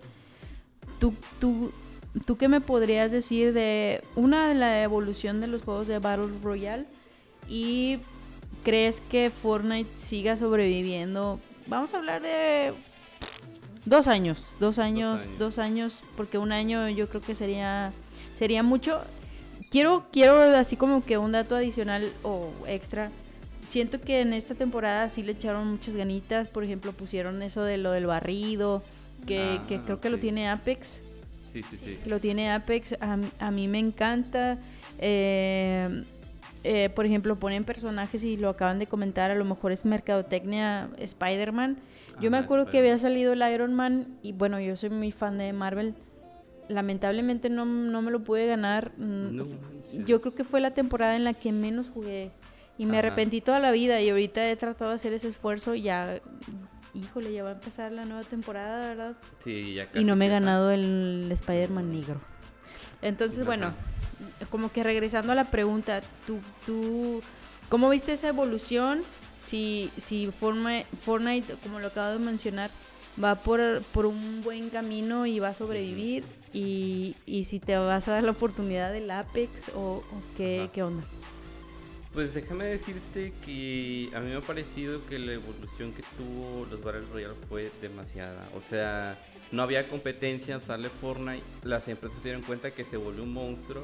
¿tú, tú, ¿tú qué me podrías decir de una de la evolución de los juegos de Battle Royale? ¿Y crees que Fortnite siga sobreviviendo? Vamos a hablar de dos años, dos años, años. dos años, porque un año yo creo que sería, sería mucho. Quiero, quiero así como que un dato adicional o extra siento que en esta temporada sí le echaron muchas ganitas. Por ejemplo, pusieron eso de lo del barrido, que, Ah, que creo que lo tiene Apex. Sí, sí, sí. que Lo tiene Apex. A, a mí me encanta. Eh, eh, por ejemplo, ponen personajes y lo acaban de comentar. A lo mejor es mercadotecnia Spider-Man. Yo me Ajá, acuerdo que había salido el Iron Man. Y bueno, yo soy muy fan de Marvel. Lamentablemente no, no me lo pude ganar. Mm, No yo creo que fue la temporada en la que menos jugué y me Ajá. arrepentí toda la vida y ahorita he tratado de hacer ese esfuerzo y ya, híjole, ya va a empezar la nueva temporada, ¿verdad? Sí, ya Y casi no me he ganado el Spider-Man negro. Entonces, Ajá. bueno, como que regresando a la pregunta, ¿tú, tú cómo viste esa evolución? Si, si Fortnite, Fortnite, como lo acabo de mencionar, va por, por un buen camino y va a sobrevivir y, y si te vas a dar la oportunidad del Apex o, o qué, qué onda. Pues déjame decirte que a mí me ha parecido que la evolución que tuvo los Battle Royale fue demasiada. O sea, no había competencia, sale Fortnite, las empresas se dieron cuenta que se volvió un monstruo.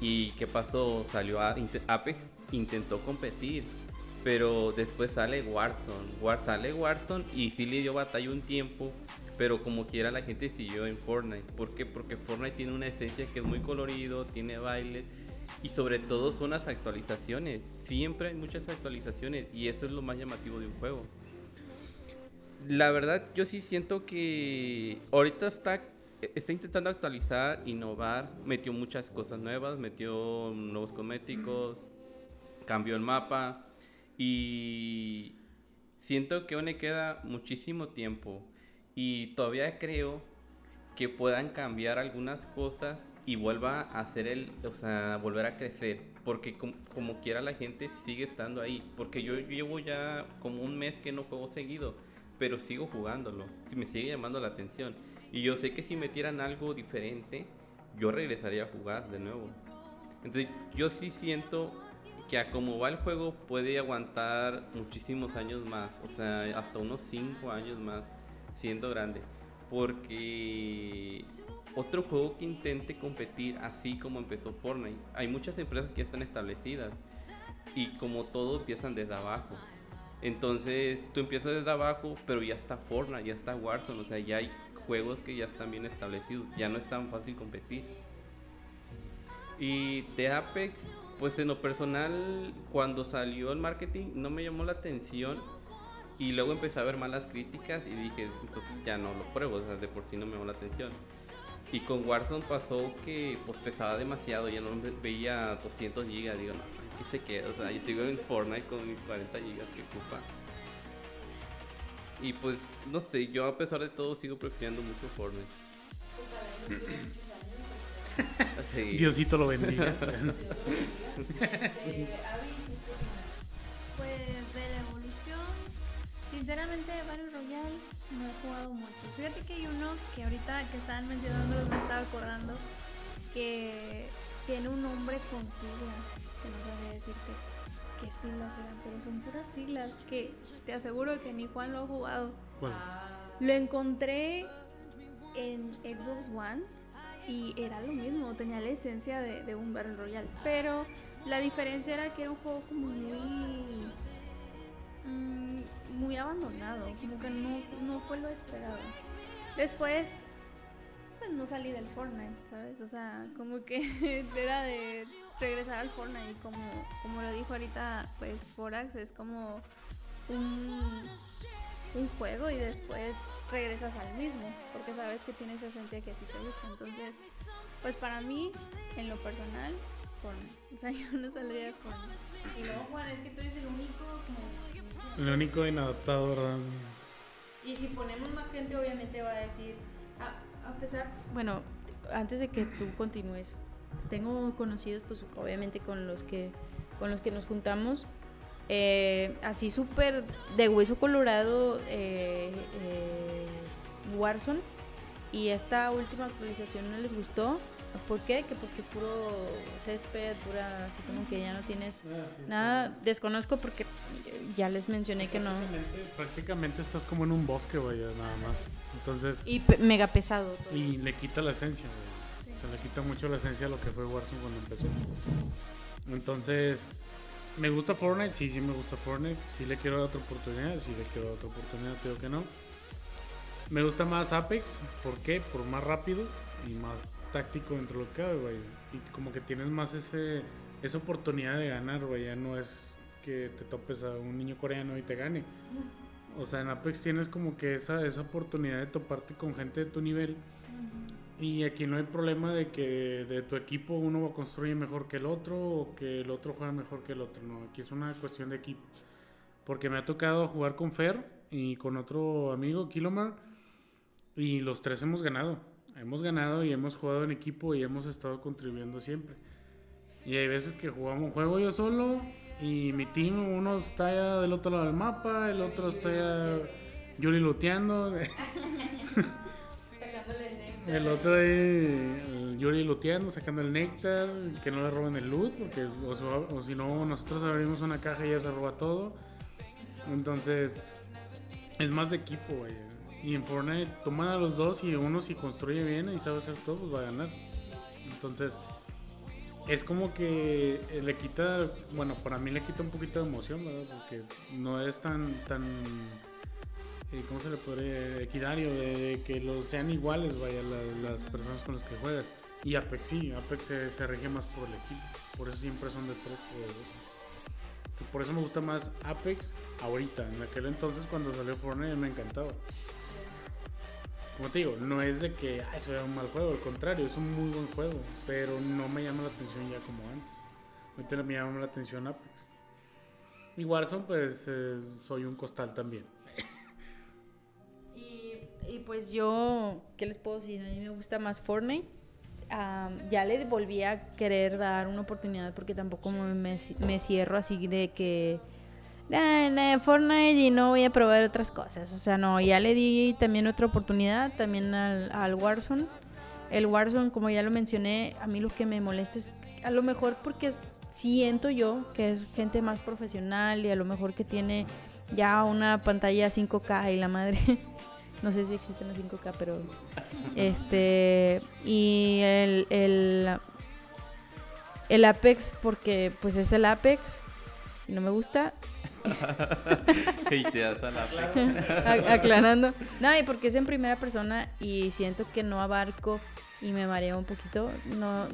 ¿Y qué pasó? Salió a, Apex, intentó competir. Pero después sale Warzone. War, sale Warzone y sí le dio batalla un tiempo. Pero como quiera la gente siguió en Fortnite. ¿Por qué? Porque Fortnite tiene una esencia que es muy colorido, tiene bailes. Y sobre todo son las actualizaciones. Siempre hay muchas actualizaciones. Y eso es lo más llamativo de un juego. La verdad, yo sí siento que ahorita está, está intentando actualizar, innovar. Metió muchas cosas nuevas, metió nuevos cosméticos, cambió el mapa. Y siento que aún le queda muchísimo tiempo. Y todavía creo que puedan cambiar algunas cosas y vuelva a hacer el, o sea, volver a crecer. Porque como, quiera la gente sigue estando ahí. Porque yo llevo ya como un mes que no juego seguido. Pero sigo jugándolo. Me sigue llamando la atención. Y yo sé que si metieran algo diferente, yo regresaría a jugar de nuevo. Entonces yo sí siento que a como va el juego puede aguantar muchísimos años más, o sea, hasta unos 5 años más siendo grande. Porque otro juego que intente competir así como empezó Fortnite, hay muchas empresas que ya están establecidas y como todo empiezan desde abajo. Entonces tú empiezas desde abajo, pero ya está Fortnite, ya está Warzone, o sea, ya hay juegos que ya están bien establecidos, ya no es tan fácil competir. Y de Apex pues en lo personal, cuando salió el marketing no me llamó la atención y luego empecé a ver malas críticas y dije, entonces ya no lo pruebo, o sea, de por sí no me llamó la atención. Y con Warzone pasó que pues pesaba demasiado, ya no veía 200 gigas, digo, no, ¿qué se queda? O sea, yo sigo en Fortnite con mis 40 gigas que ocupa. Y pues, no sé, yo a pesar de todo sigo prefiriendo mucho Fortnite. Diosito lo bendiga. *laughs* pues de la evolución, sinceramente Battle Royale no he jugado mucho. Fíjate que hay uno que ahorita que estaban mencionando me estaba acordando que tiene un nombre con siglas, que no sabía decirte qué siglas eran, pero son puras siglas que te aseguro que ni Juan lo ha jugado. Lo encontré en Xbox One y era lo mismo, tenía la esencia de, un Battle Royale. Pero la diferencia era que era un juego como muy. Mm, muy abandonado, como que no, fue lo esperado. Después, pues no salí del Fortnite, ¿sabes? O sea, como que *laughs* era de regresar al Fortnite, como, como lo dijo ahorita, pues Forax es como un, un juego y después regresas al mismo, porque sabes que tiene esa esencia que a ti te gusta. Entonces, pues para mí, en lo personal, con, o sea, *laughs* yo no saldría con... Y luego, Juan, es que tú eres el único como... El único inadaptado, ¿verdad? Y si ponemos más gente, obviamente va a decir, a, pesar, bueno, antes de que tú continúes, tengo conocidos, pues obviamente con los que, con los que nos juntamos, eh, así súper de hueso colorado eh, eh, Warzone y esta última actualización no les gustó. ¿Por qué? Que porque puro césped, pura, así como que ya no tienes ah, nada. Desconozco porque ya les mencioné que no. Prácticamente estás como en un bosque, vaya, nada más. Entonces. Y mega pesado. Y le quita la esencia, Se le quita mucho la esencia a lo que fue Warzone cuando empezó. Entonces, me gusta Fortnite, sí, sí me gusta Fortnite. Sí le quiero dar otra oportunidad, sí le quiero dar otra oportunidad, creo que no. Me gusta más Apex, ¿por qué? Por más rápido y más táctico dentro de lo que cabe, Y como que tienes más ese, esa oportunidad de ganar, güey. Ya no es que te topes a un niño coreano y te gane. O sea, en Apex tienes como que esa, esa oportunidad de toparte con gente de tu nivel y aquí no hay problema de que de tu equipo uno construye mejor que el otro o que el otro juega mejor que el otro. No, aquí es una cuestión de equipo. Porque me ha tocado jugar con Fer y con otro amigo, Kilomar, y los tres hemos ganado. Hemos ganado y hemos jugado en equipo y hemos estado contribuyendo siempre. Y hay veces que jugamos, juego yo solo y mi team, uno está del otro lado del mapa, el otro está ya Yuri luteando. *laughs* El otro ahí, Yuri luteando, sacando el néctar, que no le roben el loot, porque si no, nosotros abrimos una caja y ya se roba todo. Entonces, es más de equipo, güey. Y en Fortnite toman a los dos y uno si construye bien y sabe hacer todo, pues va a ganar. Entonces, es como que le quita, bueno, para mí le quita un poquito de emoción, ¿verdad? Porque no es tan, tan, ¿cómo se le podría? Equidario, de, que los sean iguales, vaya, las, personas con las que juegas. Y Apex sí, Apex se, se rige más por el equipo, por eso siempre son de tres o de dos. Por eso me gusta más Apex ahorita. En aquel entonces cuando salió Fortnite me encantaba. Como te digo, no es de que eso era un mal juego, al contrario, es un muy buen juego, pero no me llama la atención ya como antes. Ahorita me llama la atención Apex. Y Warzone, pues eh, soy un costal también. Y, pues yo, ¿qué les puedo decir? A mí me gusta más Fortnite. Am, ya le volví a querer dar una oportunidad porque tampoco me, me- me cierro así de que "Ah, nah, Fortnite y no voy a probar otras cosas. O sea, no, ya le di también otra oportunidad también al, al Warzone. El Warzone, como ya lo mencioné, a mí lo que me molesta es a lo mejor porque siento yo que es gente más profesional y a lo mejor que tiene ya una pantalla 5K y la madre. *laughs* No sé si existen las 5K, pero. Este. Y el, el. El Apex, porque pues es el Apex. Y no me gusta. *laughs* Hateas a la A- aclarando. No, y porque es en primera persona y siento que no abarco y me mareo un poquito. No,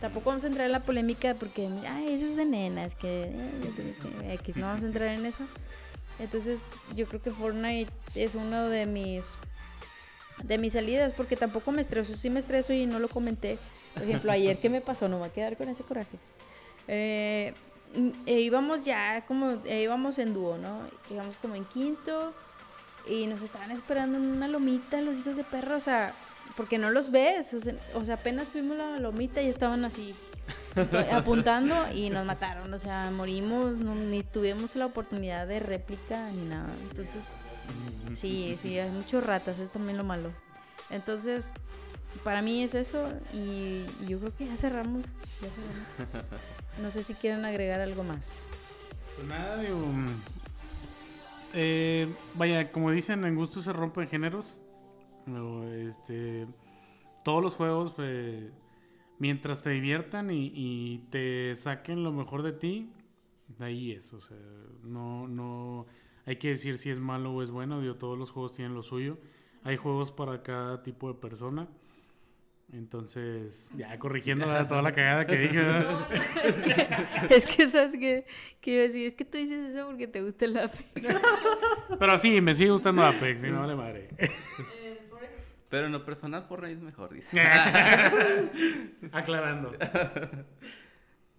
tampoco vamos a entrar en la polémica porque, ay, eso es de nenas, eh, que X, no vamos a entrar en eso. Entonces, yo creo que Fortnite es uno de mis de mis salidas porque tampoco me estreso, sí me estreso y no lo comenté. Por ejemplo, ayer qué me pasó, no me voy a quedar con ese coraje. Eh, e íbamos ya como e íbamos en dúo, ¿no? Íbamos como en quinto y nos estaban esperando en una lomita los hijos de perro, o sea, porque no los ves, o sea, o sea, apenas fuimos la lomita y estaban así apuntando y nos mataron, o sea, morimos, no- ni tuvimos la oportunidad de réplica ni nada. Entonces, sí, sí, hay muchos ratas, es también lo malo. Entonces, para mí es eso y, y yo creo que ya cerramos. No sé si quieren agregar algo más. Pues nada, digo. eh, vaya, como dicen, en gusto se rompen géneros. Luego, este, todos los juegos, pues, mientras te diviertan y, y te saquen lo mejor de ti, ahí es. O sea, no, no hay que decir si es malo o es bueno. Digo, todos los juegos tienen lo suyo. Hay juegos para cada tipo de persona. Entonces, ya corrigiendo toda la cagada que dije. ¿verdad? *laughs* es que sabes que, que iba a decir, es que tú dices eso porque te gusta el Apex. Pero sí, me sigue gustando *laughs* Apex, y no vale madre. Pero en lo personal, Fortnite es mejor, dice. *laughs* *laughs* Aclarando.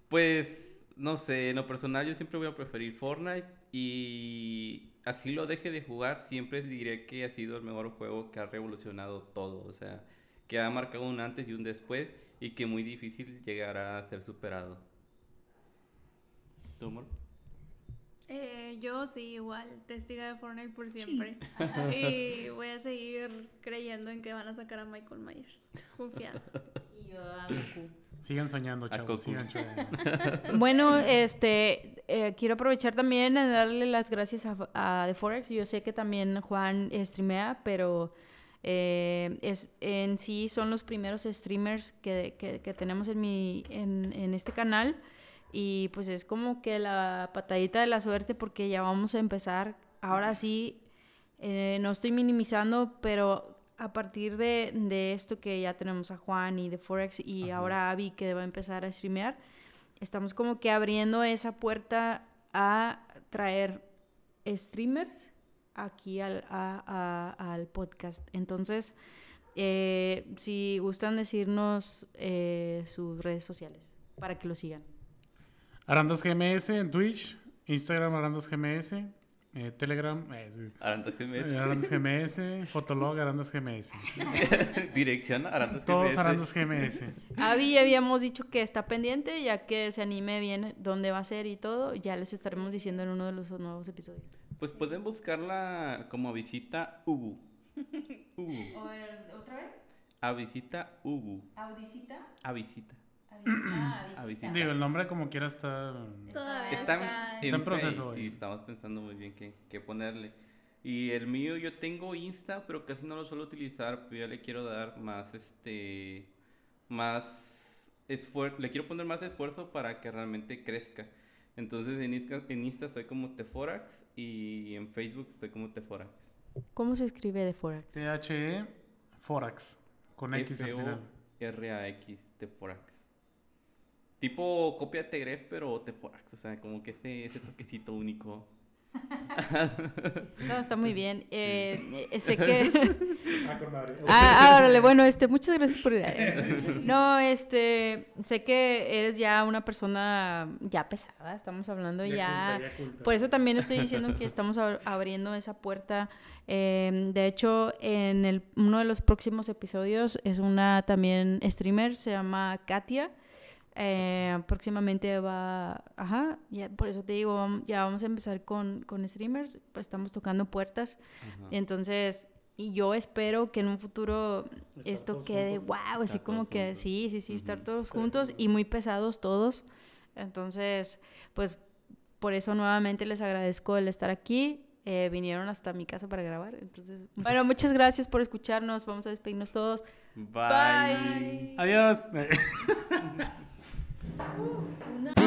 Pues, no sé, en lo personal yo siempre voy a preferir Fortnite y así lo deje de jugar, siempre diré que ha sido el mejor juego que ha revolucionado todo, o sea, que ha marcado un antes y un después y que muy difícil llegará a ser superado. ¿Tu amor? Eh, yo sí, igual, testiga de Fortnite por siempre. *laughs* Y voy a seguir creyendo en que van a sacar a Michael Myers. Confiada. Y yo a Goku. Sigan soñando, chavos. Sigan soñando. *laughs* Bueno, este, eh, quiero aprovechar también en darle las gracias a, a The Forex. Yo sé que también Juan streamea, pero eh, es, en sí son los primeros streamers que, que- que tenemos en, mi, en, en este canal. Y pues es como que la patadita de la suerte porque ya vamos a empezar. Ahora sí, eh, no estoy minimizando, pero a partir de, de esto que ya tenemos a Juan y de Forex y Ajá. ahora Abby que va a empezar a streamear, estamos como que abriendo esa puerta a traer streamers aquí al, a- a- al podcast. Entonces, eh, si gustan decirnos eh, sus redes sociales para que lo sigan. Arandas GMS en Twitch, Instagram Arandas GMS, eh, Telegram, eh, sí. Arantas GMS. Eh, Arandas GMS, Fotolog Arandas GMS. *laughs* Dirección Arantas Todos GMS. Arandas GMS. Ya habíamos dicho que está pendiente, ya que se anime bien dónde va a ser y todo, ya les estaremos diciendo en uno de los nuevos episodios. Pues pueden buscarla como visita Ubu. Ubu. *laughs* ¿Otra vez? A visita Ubu. ¿Audicita? A visita. Digo, el nombre como quiera está... Todavía Está, está, en, Está en fe proceso, y, güey. estamos pensando muy bien qué, qué ponerle. Y el mío yo tengo Insta, pero casi no lo suelo utilizar, pero ya le quiero dar más este más esfuer- le quiero poner más esfuerzo para que realmente crezca. Entonces en Insta, en Insta estoy como Teforax y en Facebook estoy como Teforax. ¿Cómo se escribe de Forax? T-H-E Forax. Con X al final. F-O-R-A-X, Teforax. Tipo copia Tegref, pero Teforax. O sea, como que ese, ese toquecito único. *laughs* No, está muy bien. Eh, eh, sé que... Ah. Ah, órale, bueno, este, muchas gracias por... No, este, sé que eres ya una persona ya pesada, estamos hablando ya... culta, ya culta. Por eso también estoy diciendo que estamos ab- abriendo esa puerta. Eh, de hecho, en el, uno de los próximos episodios es una también streamer, se llama Katia. Eh, próximamente va, ajá, ya, por eso te digo, ya vamos a empezar con, con streamers, pues estamos tocando puertas. Ajá. Entonces, y yo espero que en un futuro Estar esto quede juntos. wow, así Estar como que juntos. sí, sí, sí, estar todos juntos y muy pesados todos. Entonces, pues por eso nuevamente les agradezco el estar aquí. Eh, vinieron hasta mi casa para grabar. Entonces, *laughs* bueno, muchas gracias por escucharnos. Vamos a despedirnos todos. Bye. Bye. Adiós. *laughs* Una-